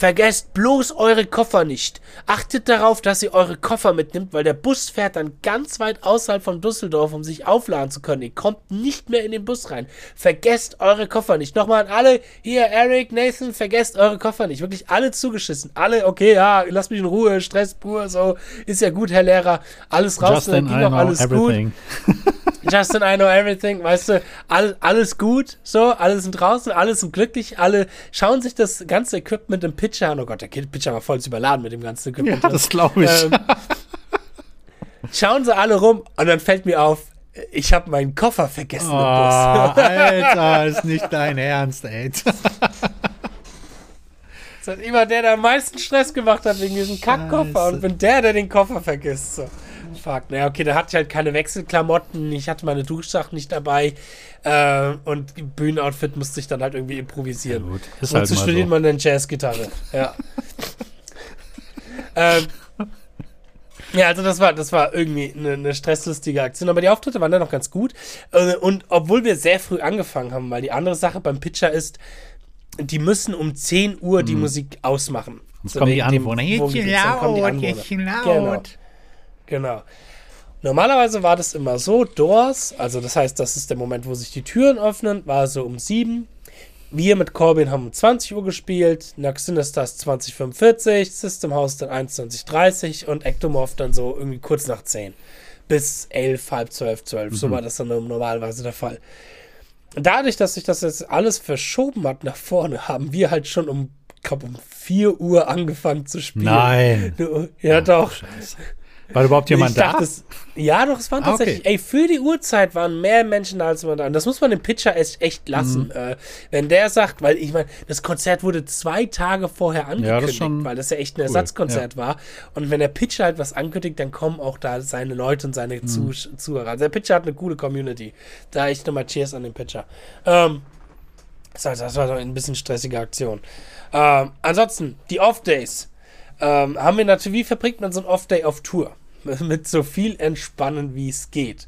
Vergesst bloß eure Koffer nicht. Achtet darauf, dass ihr eure Koffer mitnimmt, weil der Bus fährt dann ganz weit außerhalb von Düsseldorf, um sich aufladen zu können. Ihr kommt nicht mehr in den Bus rein. Vergesst eure Koffer nicht. Nochmal an alle, hier, Eric, Nathan, vergesst eure Koffer nicht. Wirklich alle zugeschissen. Alle, okay, ja, lasst mich in Ruhe, Stress pur, so. Ist ja gut, Herr Lehrer. Alles raus, Justin, dann ging auch alles everything. gut. Justin, I know everything. Weißt du, all, alles gut, so, alle sind draußen, alle sind glücklich, alle schauen sich das ganze Equipment im Pitch Pitcher an. Oh Gott, der Pitcher war voll überladen mit dem ganzen Equipment. Ja, das glaube ich. Ähm, schauen sie alle rum und dann fällt mir auf, ich habe meinen Koffer vergessen oh, im Bus. Alter, ist nicht dein Ernst, ey. Das ist immer der, der am meisten Stress gemacht hat wegen diesem Kackkoffer und bin der, der den Koffer vergisst. So. Fuck, naja, okay, da hatte ich halt keine Wechselklamotten, ich hatte meine Duschsachen nicht dabei äh, und Bühnenoutfit musste ich dann halt irgendwie improvisieren. Ja, gut. Ist und halt so studiert so. man dann Jazzgitarre. Ja. ähm, ja, also das war, das war irgendwie eine, eine, stresslustige Aktion, aber die Auftritte waren dann noch ganz gut. Äh, und obwohl wir sehr früh angefangen haben, weil die andere Sache beim Pitcher ist, die müssen um 10 Uhr die mhm. Musik ausmachen. Jetzt kommen die Anwohner. Jetzt laut, jetzt laut. Genau. Genau. Normalerweise war das immer so, Doors, also das heißt, das ist der Moment, wo sich die Türen öffnen, war so um 7. Wir mit Corbin haben um 20 Uhr gespielt, Nox Sinisters 2045, System House dann 21.30 und Ectomorph dann so irgendwie kurz nach 10. Bis 11, halb 12, 12. Mhm. So war das dann normalerweise der Fall. Dadurch, dass sich das jetzt alles verschoben hat nach vorne, haben wir halt schon um, glaube um 4 Uhr angefangen zu spielen. Nein. Ja, oh, doch. Scheiße. War überhaupt jemand da? Dachte, es, ja, doch, es waren ah, tatsächlich, okay. ey, für die Uhrzeit waren mehr Menschen da als man da. Und das muss man dem Pitcher echt, echt lassen. Mhm. Äh, wenn der sagt, weil ich meine, das Konzert wurde zwei Tage vorher angekündigt, ja, das weil das ja echt ein cool. Ersatzkonzert ja. war. Und wenn der Pitcher halt was ankündigt, dann kommen auch da seine Leute und seine mhm. Zuhörer. Also der Pitcher hat eine coole Community. Da echt nochmal Cheers an den Pitcher. Ähm, das war, das war doch ein bisschen stressige Aktion. Ähm, ansonsten, die Off-Days. Ähm, haben wir natürlich, wie verbringt man so ein Off-Day auf Tour? mit so viel Entspannen, wie es geht.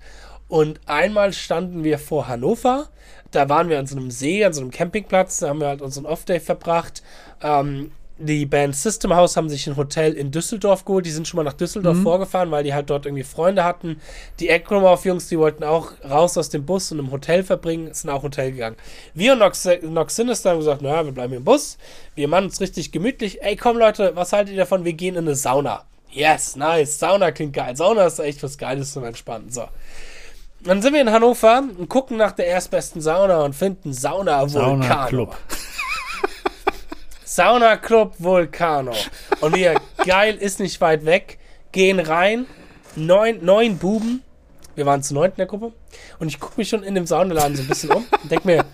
Und einmal standen wir vor Hannover, da waren wir an so einem See, an so einem Campingplatz, da haben wir halt unseren Off-Day verbracht. Ähm, die Band System House haben sich ein Hotel in Düsseldorf geholt. Die sind schon mal nach Düsseldorf mhm. vorgefahren, weil die halt dort irgendwie Freunde hatten. Die Ekromorph-Jungs, die wollten auch raus aus dem Bus und im Hotel verbringen, sind auch Hotel gegangen. Wir und Nox, Nox Sinister haben gesagt, naja, wir bleiben im Bus. Wir machen uns richtig gemütlich. Ey, komm Leute, was haltet ihr davon? Wir gehen in eine Sauna. Yes, nice. Sauna klingt geil. Sauna ist echt was Geiles zum Entspannen. So. Dann sind wir in Hannover und gucken nach der erstbesten Sauna und finden Sauna Vulcano. Sauna Club. Sauna Club Vulcano. Und wir, geil, ist nicht weit weg, gehen rein. Neun, neun Buben. Wir waren zu neun in der Gruppe. Und ich gucke mich schon in dem Saunaladen so ein bisschen um und denke mir,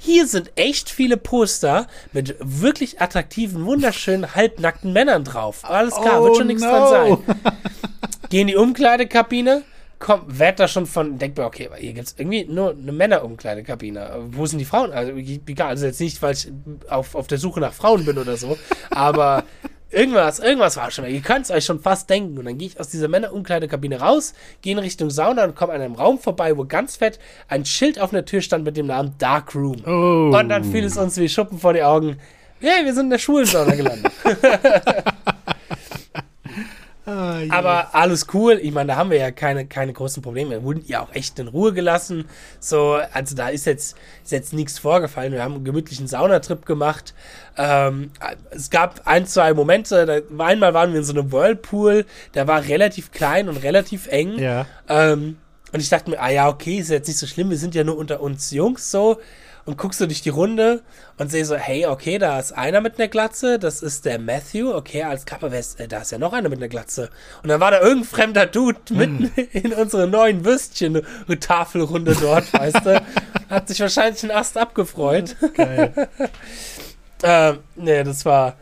hier sind echt viele Poster mit wirklich attraktiven, wunderschönen, halbnackten Männern drauf. Alles klar, oh, wird schon nichts no. dran sein. Geh in die Umkleidekabine, komm, werd da schon von, denk mir, okay, hier gibt es irgendwie nur eine Männerumkleidekabine. Wo sind die Frauen? Also, egal, also jetzt nicht, weil ich auf, auf der Suche nach Frauen bin oder so, aber irgendwas, irgendwas war schon. Ihr könnt es euch schon fast denken. Und dann gehe ich aus dieser Männerumkleidekabine raus, gehe in Richtung Sauna und komme an einem Raum vorbei, wo ganz fett ein Schild auf der Tür stand mit dem Namen Dark Room. Oh. Und dann fiel es uns wie Schuppen vor die Augen. Ja, wir sind in der Schwulensauna gelandet. Ah. Aber alles cool. Ich meine, da haben wir ja keine, keine großen Probleme. Wir wurden ja auch echt in Ruhe gelassen. So, also da ist jetzt, ist jetzt nichts vorgefallen. Wir haben einen gemütlichen Saunatrip gemacht. Ähm, es gab ein, zwei Momente. Da, einmal waren wir in so einem Whirlpool. Der war relativ klein und relativ eng. Ja. Ähm, und ich dachte mir, ah ja, okay, ist jetzt nicht so schlimm. Wir sind ja nur unter uns Jungs so und guckst du durch die Runde und sehe so, hey, okay, da ist einer mit einer Glatze, das ist der Matthew, okay, als Kapperwest, äh, da ist ja noch einer mit einer Glatze. Und dann war da irgendein fremder Dude hm. mitten in unserer neuen Würstchen-Tafelrunde dort, weißt du. Hat sich wahrscheinlich einen Ast abgefreut. Geil. ähm, nee, das war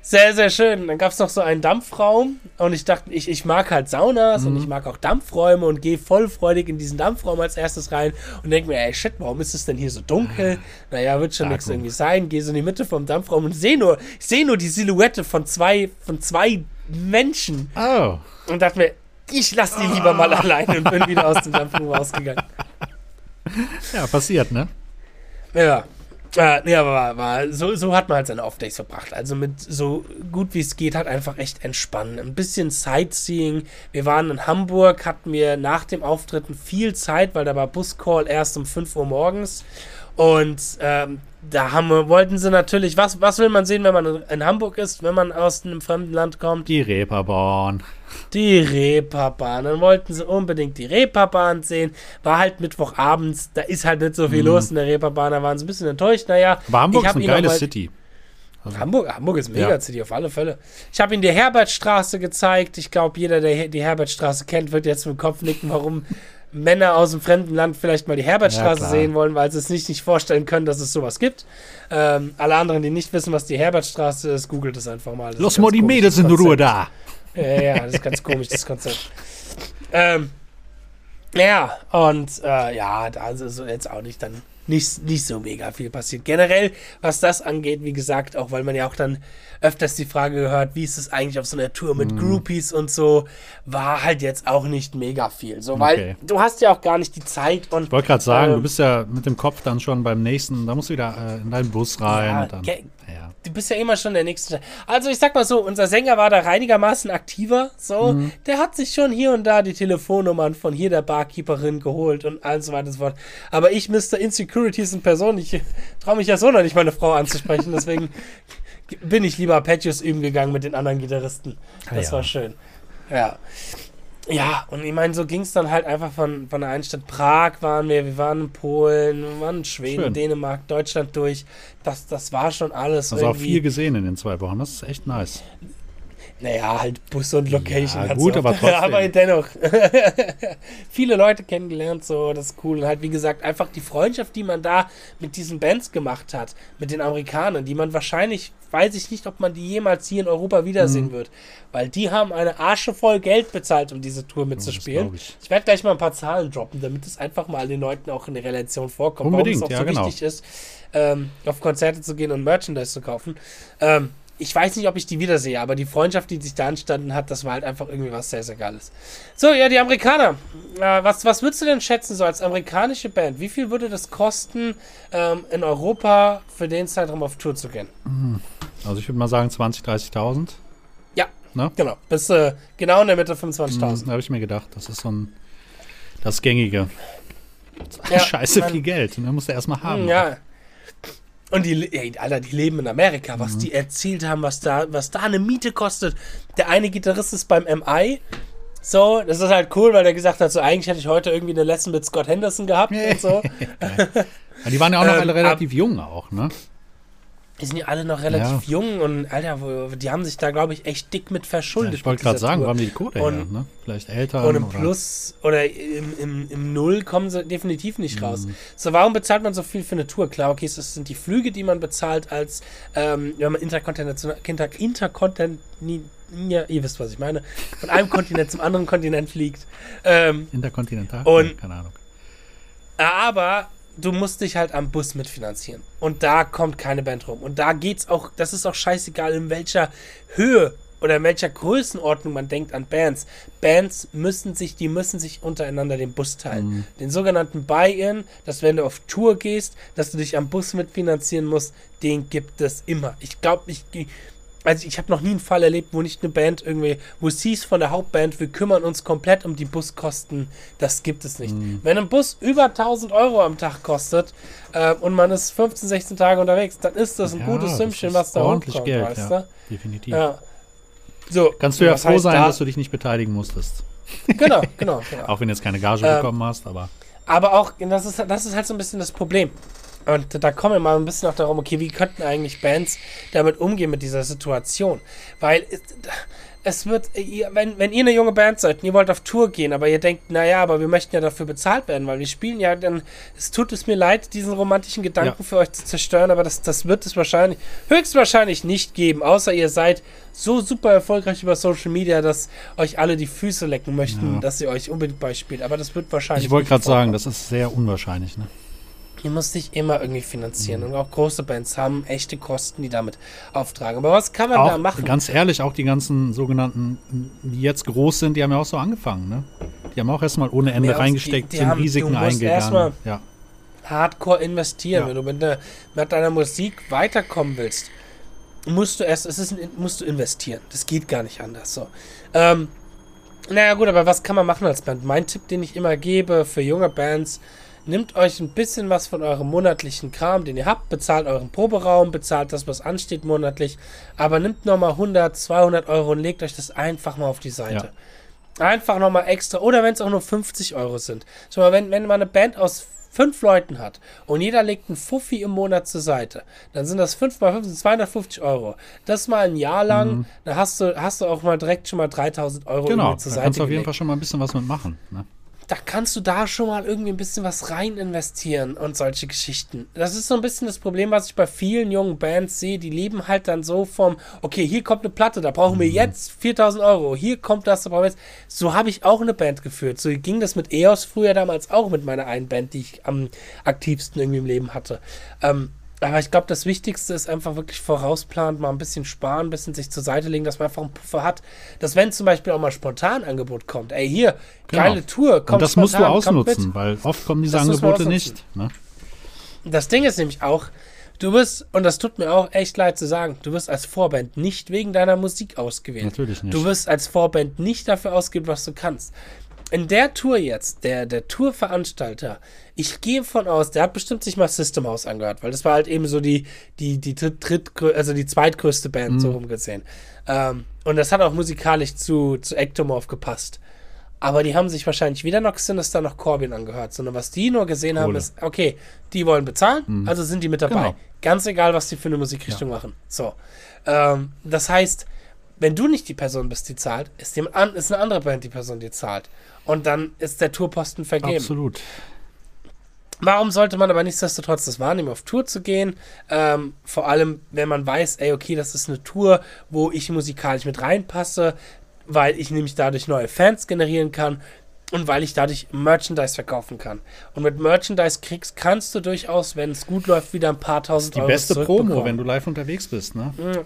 sehr, sehr schön. Dann gab es noch so einen Dampfraum und ich dachte, ich, ich mag halt Saunas mhm. und ich mag auch Dampfräume und gehe vollfreudig in diesen Dampfraum als erstes rein und denke mir, ey, shit, warum ist es denn hier so dunkel? Naja, wird schon nichts irgendwie sein. Gehe so in die Mitte vom Dampfraum und sehe nur, ich sehe nur die Silhouette von zwei, von zwei Menschen. Oh. Und dachte mir, ich lasse die lieber mal alleine und bin wieder aus dem Dampfraum rausgegangen. Ja, passiert, ne? Ja. Äh, nee, aber war, so, so hat man halt seine Off-Days verbracht. Also mit so gut wie es geht, halt einfach echt entspannen. Ein bisschen Sightseeing. Wir waren in Hamburg, hatten wir nach dem Auftritten viel Zeit, weil da war Buscall erst um 5 Uhr morgens. Und ähm, da haben, wollten sie natürlich, was, was will man sehen, wenn man in Hamburg ist, wenn man aus einem fremden Land kommt? Die Reeperbahn. Die Reeperbahn. Dann wollten sie unbedingt die Reeperbahn sehen. War halt Mittwochabends, da ist halt nicht so viel mhm. los in der Reeperbahn, da waren sie ein bisschen enttäuscht. Naja, aber Hamburg ist eine geile City. Also, Hamburg, Hamburg ist mega ja. City auf alle Fälle. Ich habe ihnen die Herbertstraße gezeigt. Ich glaube, jeder, der die Herbertstraße kennt, wird jetzt mit dem Kopf nicken, warum Männer aus dem fremden Land vielleicht mal die Herbertstraße ja, sehen wollen, weil sie es nicht, nicht vorstellen können, dass es sowas gibt. Ähm, alle anderen, die nicht wissen, was die Herbertstraße ist, googelt es einfach mal. Das Lass mal die Mädels in Ruhe da. Ja, ja, das ist ganz komisch, das Konzept. Ähm, ja, und äh, ja, da ist jetzt auch nicht dann nicht, nicht so mega viel passiert. Generell, was das angeht, wie gesagt, auch weil man ja auch dann öfters die Frage gehört, wie ist es eigentlich auf so einer Tour mit mm. Groupies und so, war halt jetzt auch nicht mega viel. So, weil okay. du hast ja auch gar nicht die Zeit und. Ich wollte gerade sagen, äh, du bist ja mit dem Kopf dann schon beim nächsten, da musst du wieder äh, in deinen Bus rein. Ja, dann, ja. Du bist ja immer schon der nächste. Also ich sag mal so, unser Sänger war da reinigermaßen aktiver. So, mhm. der hat sich schon hier und da die Telefonnummern von hier der Barkeeperin geholt und all so weiter und so fort. Aber ich, Mr. Insecurities in Person, ich traue mich ja so noch nicht, meine Frau anzusprechen. Deswegen bin ich lieber Patches üben gegangen mit den anderen Gitarristen. Das ja. war schön. Ja. Ja, und ich meine, so ging es dann halt einfach von, von der einen Stadt Prag waren wir, wir waren in Polen, wir waren in Schweden, Schön. Dänemark, Deutschland durch. Das, das war schon alles. Also auch viel gesehen in den zwei Wochen, das ist echt nice. Naja, halt Bus und Location. Ja, gut, aber trotzdem. aber dennoch. Viele Leute kennengelernt, so, das ist cool. Und halt, wie gesagt, einfach die Freundschaft, die man da mit diesen Bands gemacht hat, mit den Amerikanern, die man wahrscheinlich, weiß ich nicht, ob man die jemals hier in Europa wiedersehen mhm. wird. Weil die haben eine Asche voll Geld bezahlt, um diese Tour mitzuspielen. ich ich werde gleich mal ein paar Zahlen droppen, damit es einfach mal den Leuten auch in der Relation vorkommt, Unbedingt, warum es auch ja, so genau. wichtig ist, ähm, auf Konzerte zu gehen und Merchandise zu kaufen. Ähm, ich weiß nicht, ob ich die wiedersehe, aber die Freundschaft, die sich da entstanden hat, das war halt einfach irgendwie was sehr, sehr Geiles. So, ja, die Amerikaner. Äh, was, was würdest du denn schätzen, so als amerikanische Band? Wie viel würde das kosten, ähm, in Europa für den Zeitraum auf Tour zu gehen? Also, ich würde mal sagen 20.000, 30.000. Ja, ne? genau. Bis äh, genau in der Mitte 25.000. Da habe ich mir gedacht, das ist so ein. Das Gängige. Ja, Scheiße viel Geld. Und dann musst du erstmal haben. Ja. Und die, ey, Alter, die leben in Amerika, was mhm. die erzählt haben, was da, was da eine Miete kostet. Der eine Gitarrist ist beim MI. So, das ist halt cool, weil der gesagt hat, so eigentlich hätte ich heute irgendwie eine Lesson mit Scott Henderson gehabt und so. ja, die waren ja auch noch ähm, alle relativ jung auch, ne? Die sind ja alle noch relativ ja. jung und Alter, die haben sich da, glaube ich, echt dick mit verschuldet. Ja, ich wollte gerade sagen, haben die Kohle und, her, ne? Vielleicht älter. Und im oder? Plus oder im, im, im Null kommen sie definitiv nicht raus. Mhm. So, warum bezahlt man so viel für eine Tour? Klar, okay, das sind die Flüge, die man bezahlt, als ähm, wenn man interkontinental, interkontinental ja, ihr wisst, was ich meine, von einem Kontinent zum anderen Kontinent fliegt. Ähm, Interkontinental? Und, keine Ahnung. Aber du musst dich halt am Bus mitfinanzieren. Und da kommt keine Band rum. Und da geht's auch, das ist auch scheißegal, in welcher Höhe oder in welcher Größenordnung man denkt an Bands. Bands müssen sich, die müssen sich untereinander den Bus teilen. Mhm. Den sogenannten Buy-In, dass wenn du auf Tour gehst, dass du dich am Bus mitfinanzieren musst, den gibt es immer. Ich glaube, ich, also ich habe noch nie einen Fall erlebt, wo nicht eine Band irgendwie, wo es hieß von der Hauptband, wir kümmern uns komplett um die Buskosten. Das gibt es nicht. Mhm. Wenn ein Bus über 1000 Euro am Tag kostet äh, und man ist 15, 16 Tage unterwegs, dann ist das ein ja, gutes Sümmchen, was da ordentlich Geld, weißt ja, du? Definitiv. Ja. So, Kannst du ja froh sein, da dass du dich nicht beteiligen musstest. Genau, genau. genau. auch wenn du jetzt keine Gage ähm, bekommen hast, aber. Aber auch, das ist, das ist halt so ein bisschen das Problem. Und da kommen wir mal ein bisschen auch darum, okay, wie könnten eigentlich Bands damit umgehen mit dieser Situation? Weil es wird, wenn, wenn ihr eine junge Band seid und ihr wollt auf Tour gehen, aber ihr denkt, naja, aber wir möchten ja dafür bezahlt werden, weil wir spielen ja, dann es tut es mir leid, diesen romantischen Gedanken ja. für euch zu zerstören, aber das, das wird es wahrscheinlich, höchstwahrscheinlich nicht geben, außer ihr seid so super erfolgreich über Social Media, dass euch alle die Füße lecken möchten, ja. dass ihr euch unbedingt beispielt. Aber das wird wahrscheinlich. Ich wollte gerade sagen, das ist sehr unwahrscheinlich, ne? Ihr müsst dich immer irgendwie finanzieren. Mhm. Und auch große Bands haben echte Kosten, die damit auftragen. Aber was kann man auch, da machen? Ganz ehrlich, auch die ganzen sogenannten, die jetzt groß sind, die haben ja auch so angefangen, ne? Die haben auch erstmal ohne Ende ja, reingesteckt, die, die sind haben, Risiken eingegangen. Ja. Hardcore investieren. Ja. Wenn du mit, ne, mit deiner Musik weiterkommen willst, musst du erst, es ist, musst du investieren. Das geht gar nicht anders. So. Ähm, naja, gut, aber was kann man machen als Band? Mein Tipp, den ich immer gebe für junge Bands, Nehmt euch ein bisschen was von eurem monatlichen Kram, den ihr habt, bezahlt euren Proberaum, bezahlt das, was ansteht monatlich, aber nimmt nochmal 100, 200 Euro und legt euch das einfach mal auf die Seite. Ja. Einfach nochmal extra, oder wenn es auch nur 50 Euro sind. Schau mal, wenn, wenn man eine Band aus fünf Leuten hat und jeder legt einen Fuffi im Monat zur Seite, dann sind das 5 mal 5 250 Euro. Das mal ein Jahr lang, mhm. dann hast du, hast du auch mal direkt schon mal 3000 Euro genau, zur Seite. Genau, kannst du auf jeden Fall schon mal ein bisschen was mitmachen. Ne? Da kannst du da schon mal irgendwie ein bisschen was rein investieren und solche Geschichten. Das ist so ein bisschen das Problem, was ich bei vielen jungen Bands sehe. Die leben halt dann so vom, okay, hier kommt eine Platte, da brauchen wir mhm. jetzt 4000 Euro. Hier kommt das, da brauchen wir jetzt. So habe ich auch eine Band geführt. So ging das mit EOS früher damals auch mit meiner einen Band, die ich am aktivsten irgendwie im Leben hatte. Ähm, aber ich glaube, das Wichtigste ist einfach wirklich vorausplanen, mal ein bisschen sparen, ein bisschen sich zur Seite legen, dass man einfach einen Puffer hat. Dass wenn zum Beispiel auch mal spontan Angebot kommt, ey, hier, genau. geile Tour, kommt Und das spontan, musst du ausnutzen, weil oft kommen diese das Angebote nicht. Ne? Das Ding ist nämlich auch, du wirst, und das tut mir auch echt leid zu sagen, du wirst als Vorband nicht wegen deiner Musik ausgewählt. Natürlich nicht. Du wirst als Vorband nicht dafür ausgeben, was du kannst in der Tour jetzt, der, der Tourveranstalter, ich gehe von aus, der hat bestimmt sich mal System House angehört, weil das war halt eben so die, die, die dritt, dritt also die zweitgrößte Band, mhm. so rumgesehen. Ähm, und das hat auch musikalisch zu, zu Ectomorph gepasst. Aber die haben sich wahrscheinlich weder noch Sinister noch Corbin angehört, sondern was die nur gesehen Kohle. haben, ist, okay, die wollen bezahlen, mhm. also sind die mit dabei. Genau. Ganz egal, was die für eine Musikrichtung ja. machen. So. Ähm, das heißt, wenn du nicht die Person bist, die zahlt, ist, jemand an, ist eine andere Band die Person, die zahlt. Und dann ist der Tourposten vergeben. Absolut. Warum sollte man aber nichtsdestotrotz das wahrnehmen, auf Tour zu gehen? Ähm, vor allem, wenn man weiß, ey, okay, das ist eine Tour, wo ich musikalisch mit reinpasse, weil ich nämlich dadurch neue Fans generieren kann und weil ich dadurch Merchandise verkaufen kann. Und mit Merchandise kriegst, kannst du durchaus, wenn es gut läuft, wieder ein paar tausend Euro. Die beste Promo, wenn du live unterwegs bist, ne? Mhm.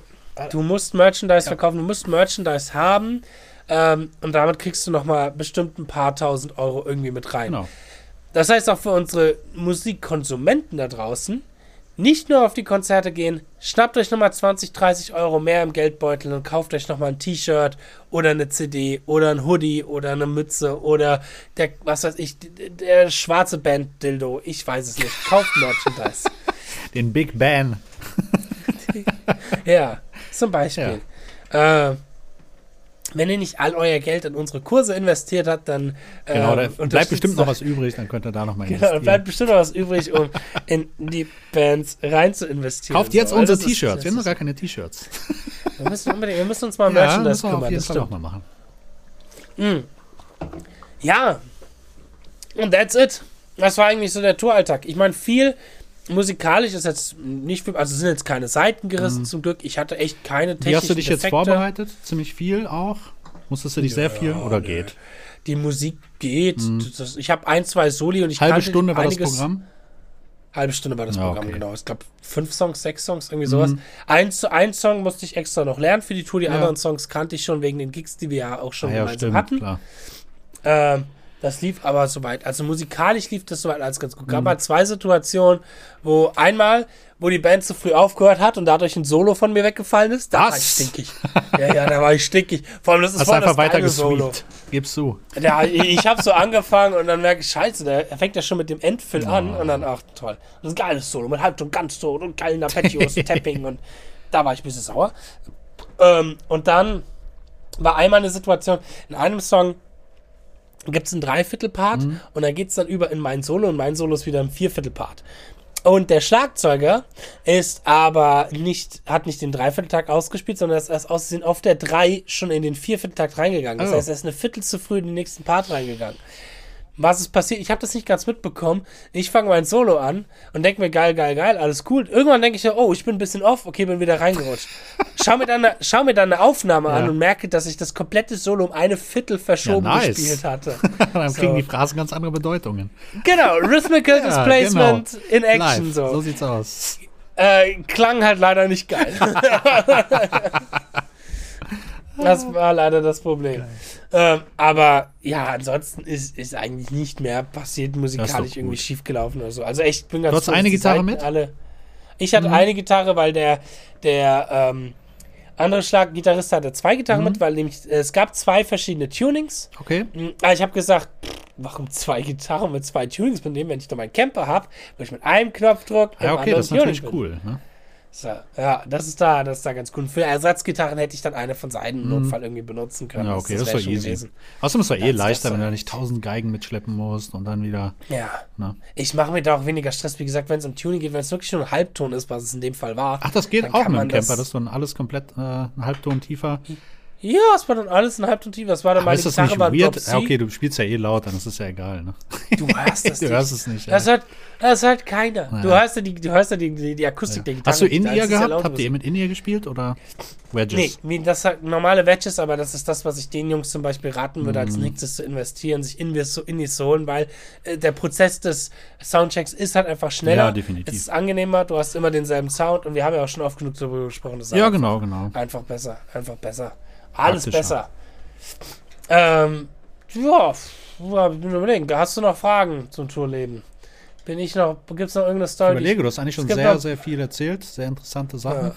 Du musst Merchandise ja. verkaufen, du musst Merchandise haben ähm, und damit kriegst du nochmal bestimmt ein paar tausend Euro irgendwie mit rein. Genau. Das heißt auch für unsere Musikkonsumenten da draußen, nicht nur auf die Konzerte gehen, schnappt euch nochmal 20, 30 Euro mehr im Geldbeutel und kauft euch nochmal ein T-Shirt oder eine CD oder ein Hoodie oder eine Mütze oder der, was weiß ich, der schwarze Band-Dildo. Ich weiß es nicht. Kauft Merchandise. Den Big Ben. ja. Zum Beispiel. Ja. Äh, wenn ihr nicht all euer Geld in unsere Kurse investiert habt, dann genau, da ähm, bleibt bestimmt noch was übrig, dann könnt ihr da noch mal investieren. Genau, bleibt bestimmt noch was übrig, um in die Bands rein zu investieren. Kauft jetzt so. unsere T-Shirts. Wir haben noch gar keine T-Shirts. Wir müssen unbedingt, wir müssen uns mal ja, Merchandise kümmern. Auf jeden Fall auch mal machen. Mhm. Ja. Und that's it. Das war eigentlich so der Touralltag. Ich meine, viel musikalisch ist jetzt nicht viel, also sind jetzt keine Seiten gerissen mhm. zum Glück. Ich hatte echt keine technischen Wie hast du dich Effekte. jetzt vorbereitet? Ziemlich viel auch? Musstest du dich ja, sehr viel oder nee. geht? Die Musik geht. Mhm. Das, ich habe ein, zwei Soli und ich Halbe Stunde war das Programm? Halbe Stunde war das ja, Programm, okay. genau. Ich glaube, fünf Songs, sechs Songs, irgendwie sowas. Mhm. Ein, ein Song musste ich extra noch lernen für die Tour. Die ja. anderen Songs kannte ich schon wegen den Gigs, die wir ja auch schon ah, gemeinsam stimmt, hatten. Klar. Ähm, das lief aber soweit. Also musikalisch lief das soweit alles ganz gut. Gab mhm. mal zwei Situationen, wo einmal, wo die Band zu früh aufgehört hat und dadurch ein Solo von mir weggefallen ist. Da Was? war ich stinkig. ja, ja, da war ich stinkig. Vor allem, das ist Hast voll einfach das weiter Solo. Gibst du. Ja, ich, habe so angefangen und dann merke ich, scheiße, der fängt ja schon mit dem Endfill oh. an und dann, ach toll. Das ist ein geiles Solo mit Halbton ganz so und geilen Arpeggios, Tapping und da war ich ein bisschen sauer. Ähm, und dann war einmal eine Situation, in einem Song gibt es einen Dreiviertelpart mhm. und dann geht es dann über in mein Solo und mein Solo ist wieder ein Vierviertelpart. Und der Schlagzeuger ist aber nicht, hat nicht den Dreivierteltakt ausgespielt, sondern ist erst aussehen auf der drei schon in den Viervierteltakt reingegangen. Das oh. heißt, er ist eine Viertel zu früh in den nächsten Part reingegangen was ist passiert? Ich habe das nicht ganz mitbekommen. Ich fange mein Solo an und denke mir, geil, geil, geil, alles cool. Irgendwann denke ich ja, oh, ich bin ein bisschen off, okay, bin wieder reingerutscht. schau, mir dann, schau mir dann eine Aufnahme ja. an und merke, dass ich das komplette Solo um eine Viertel verschoben ja, nice. gespielt hatte. dann so. kriegen die Phrasen ganz andere Bedeutungen. Genau, Rhythmical ja, Displacement genau. in Action. Live. So. so sieht's aus. Äh, klang halt leider nicht geil. Das war leider das Problem. Ähm, aber ja, ansonsten ist, ist eigentlich nicht mehr passiert, musikalisch irgendwie schiefgelaufen oder so. Also echt, bin ganz Du hast eine Gitarre Seiten mit? Alle. Ich hatte mhm. eine Gitarre, weil der, der ähm, andere Schlaggitarrist hatte zwei Gitarren mhm. mit, weil nämlich äh, es gab zwei verschiedene Tunings. Okay. Mhm, aber ich habe gesagt, warum zwei Gitarren mit zwei Tunings mit dem, wenn ich doch meinen Camper habe, wo ich mit einem Knopfdruck. Ja, okay, das ist natürlich cool. Ne? So, ja, das ist da, das ist da ganz cool. Für Ersatzgitarren hätte ich dann eine von Seiten im mhm. Notfall irgendwie benutzen können. Ja, okay, das, das war easy. Gewesen. Außerdem ist es eh leichter, wenn du nicht tausend Geigen mitschleppen musst und dann wieder. Ja. Na. Ich mache mir da auch weniger Stress, wie gesagt, wenn es um Tuning geht, wenn es wirklich nur ein Halbton ist, was es in dem Fall war. Ach, das geht auch mit dem Camper, das, dass du dann alles komplett äh, einen Halbton tiefer. Ja, es war dann alles ein Halbton tief. Das war dann meine ist das Gitarre nicht weird? Ja, okay, du spielst ja eh laut, dann ist es ja egal. Ne? Du hörst das Du hörst es nicht. Das, ja. hört, das hört keiner. Ja. Du hörst ja die, du hörst ja die, die, die Akustik ja. der Gitarre. Hast du In-Ear gehabt? Habt ihr mit In-Ear gespielt oder Wedges? Nee, das hat normale Wedges, aber das ist das, was ich den Jungs zum Beispiel raten würde, mhm. als nächstes zu investieren, sich in die zu holen, weil äh, der Prozess des Soundchecks ist halt einfach schneller. Ja, definitiv. Es ist angenehmer, du hast immer denselben Sound und wir haben ja auch schon oft genug darüber gesprochen. ja, genau, genau. Einfach besser, einfach besser. Alles besser. Ähm, ja. Hast du noch Fragen zum Tourleben? Bin ich noch, gibt es noch irgendeine Story? Ich überlege, du hast eigentlich schon sehr, sehr viel erzählt, sehr interessante Sachen.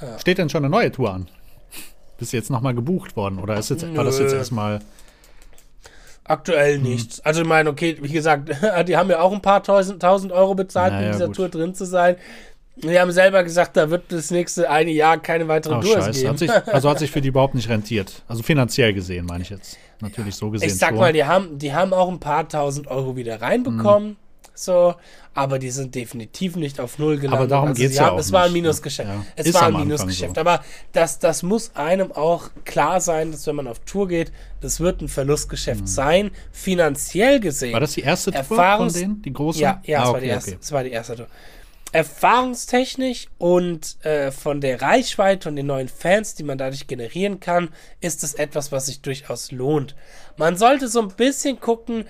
Ja. Ja. Steht denn schon eine neue Tour an? Bist du jetzt nochmal gebucht worden oder ist jetzt, war das jetzt erstmal. Aktuell hm. nichts. Also ich meine, okay, wie gesagt, die haben ja auch ein paar tausend, tausend Euro bezahlt, naja, um in dieser gut. Tour drin zu sein. Die haben selber gesagt, da wird das nächste eine Jahr keine weitere oh, Tours geben. Hat sich, also hat sich für die überhaupt nicht rentiert. Also finanziell gesehen, meine ich jetzt. Natürlich so gesehen. Ich sag schon. mal, die haben, die haben auch ein paar tausend Euro wieder reinbekommen. Mhm. So, aber die sind definitiv nicht auf Null gelandet. Aber darum also geht es ja auch Es war ein Minusgeschäft. Ja. Es Ist war ein Minusgeschäft. So. Aber das, das muss einem auch klar sein, dass wenn man auf Tour geht, das wird ein Verlustgeschäft mhm. sein, finanziell gesehen. War das die erste Tour von denen? Die große? Ja, ja, ah, es, war die erste, okay. es war die erste Tour erfahrungstechnisch und äh, von der Reichweite und den neuen Fans, die man dadurch generieren kann, ist es etwas, was sich durchaus lohnt. Man sollte so ein bisschen gucken,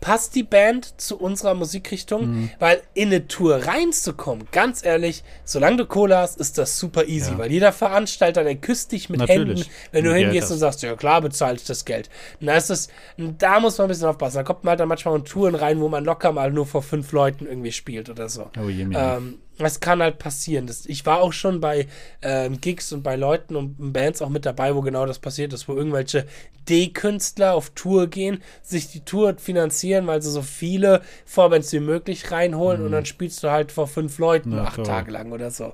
passt die Band zu unserer Musikrichtung? Mhm. Weil in eine Tour reinzukommen, ganz ehrlich, solange du Cola hast, ist das super easy, ja. weil jeder Veranstalter, der küsst dich mit Natürlich. Händen, wenn du mit hingehst und sagst, ja klar, bezahle ich das Geld. Und da ist es, da muss man ein bisschen aufpassen. Da kommt man halt dann manchmal in Touren rein, wo man locker mal nur vor fünf Leuten irgendwie spielt oder so. Oh je, ähm, das kann halt passieren. Das, ich war auch schon bei ähm, Gigs und bei Leuten und Bands auch mit dabei, wo genau das passiert ist, wo irgendwelche D-Künstler auf Tour gehen, sich die Tour finanzieren, weil sie so viele Vorbands wie möglich reinholen mhm. und dann spielst du halt vor fünf Leuten ja, acht toll. Tage lang oder so.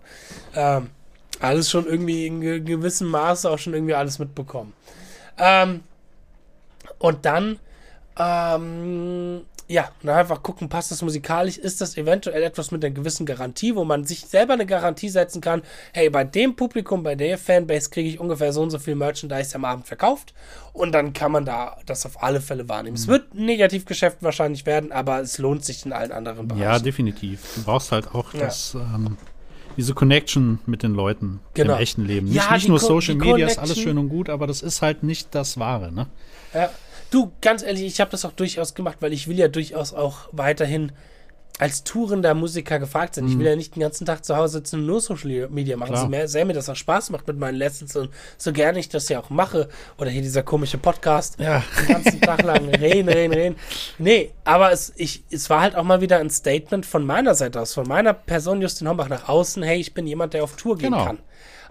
Ähm, alles schon irgendwie in gewissem Maße auch schon irgendwie alles mitbekommen. Ähm, und dann, ähm, ja, dann einfach gucken, passt das musikalisch, ist das eventuell etwas mit einer gewissen Garantie, wo man sich selber eine Garantie setzen kann, hey, bei dem Publikum, bei der Fanbase kriege ich ungefähr so und so viel Merchandise am Abend verkauft und dann kann man da das auf alle Fälle wahrnehmen. Mhm. Es wird ein Negativgeschäft wahrscheinlich werden, aber es lohnt sich in allen anderen Bereichen. Ja, definitiv. Du brauchst halt auch ja. das, ähm, diese Connection mit den Leuten genau. im echten Leben. Nicht, ja, nicht nur Social Media ist alles schön und gut, aber das ist halt nicht das Wahre, ne? Ja. Du, ganz ehrlich, ich habe das auch durchaus gemacht, weil ich will ja durchaus auch weiterhin als tourender Musiker gefragt sein. Mhm. Ich will ja nicht den ganzen Tag zu Hause sitzen und nur Social Media machen. So mehr, sehr mir das auch Spaß macht mit meinen Lessons und so gerne ich das ja auch mache. Oder hier dieser komische Podcast. Ja. Den ganzen Tag lang reden, reden, reden. Nee, aber es, ich, es war halt auch mal wieder ein Statement von meiner Seite aus, von meiner Person Justin Hombach nach außen. Hey, ich bin jemand, der auf Tour gehen genau. kann.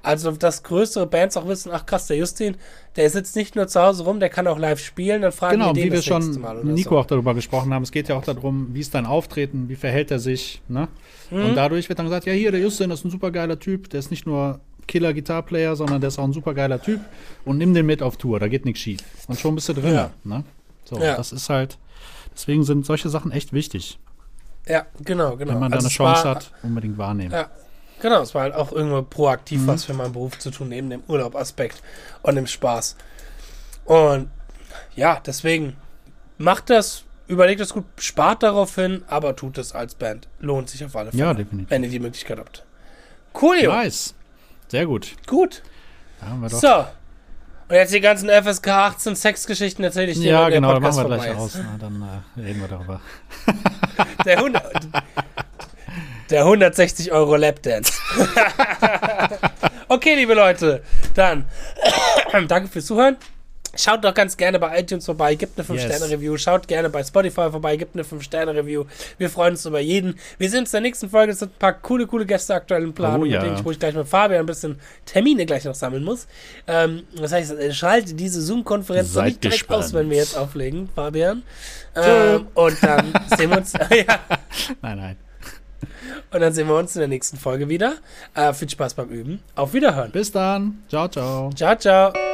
Also, dass größere Bands auch wissen, ach krass, der Justin, der sitzt nicht nur zu Hause rum, der kann auch live spielen, dann fragen genau, den wie wir schon Nico so. auch darüber gesprochen haben. Es geht ja auch darum, wie ist dein Auftreten, wie verhält er sich, ne? Mhm. Und dadurch wird dann gesagt, ja, hier, der Justin ist ein super geiler Typ, der ist nicht nur Killer Gitarplayer, sondern der ist auch ein super geiler Typ und nimm den mit auf Tour, da geht nichts schief. Und schon bist du drin, ja. ne? So, ja. das ist halt, deswegen sind solche Sachen echt wichtig. Ja, genau, genau. Wenn man also da eine Chance war, hat, unbedingt wahrnehmen. Ja, Genau, es war halt auch irgendwo proaktiv mhm. was für meinen Beruf zu tun, neben dem Urlaubaspekt und dem Spaß. Und ja, deswegen macht das, überlegt das gut, spart darauf hin, aber tut es als Band. Lohnt sich auf alle Fälle. Ja, definitiv. Wenn ihr die Möglichkeit habt. Cool, jo. Nice. Sehr gut. Gut. So. Und jetzt die ganzen FSK 18 Sexgeschichten erzähle ich dir. Ja, genau, dann machen wir gleich aus. Na, dann äh, reden wir darüber. Der Hund. Der 160 Euro Lapdance. okay, liebe Leute, dann danke fürs Zuhören. Schaut doch ganz gerne bei iTunes vorbei, gibt eine 5-Sterne-Review. Yes. Schaut gerne bei Spotify vorbei, gibt eine 5-Sterne-Review. Wir freuen uns über jeden. Wir sehen uns in der nächsten Folge. Es sind ein paar coole, coole Gäste aktuell im Plan, oh, ja. ich, wo ich gleich mit Fabian ein bisschen Termine gleich noch sammeln muss. Ähm, das heißt, schalte diese Zoom-Konferenz nicht direkt gespannt. aus, wenn wir jetzt auflegen, Fabian. Ähm, und dann sehen wir uns. ja. Nein, nein. Und dann sehen wir uns in der nächsten Folge wieder. Äh, viel Spaß beim Üben. Auf Wiederhören. Bis dann. Ciao, ciao. Ciao, ciao.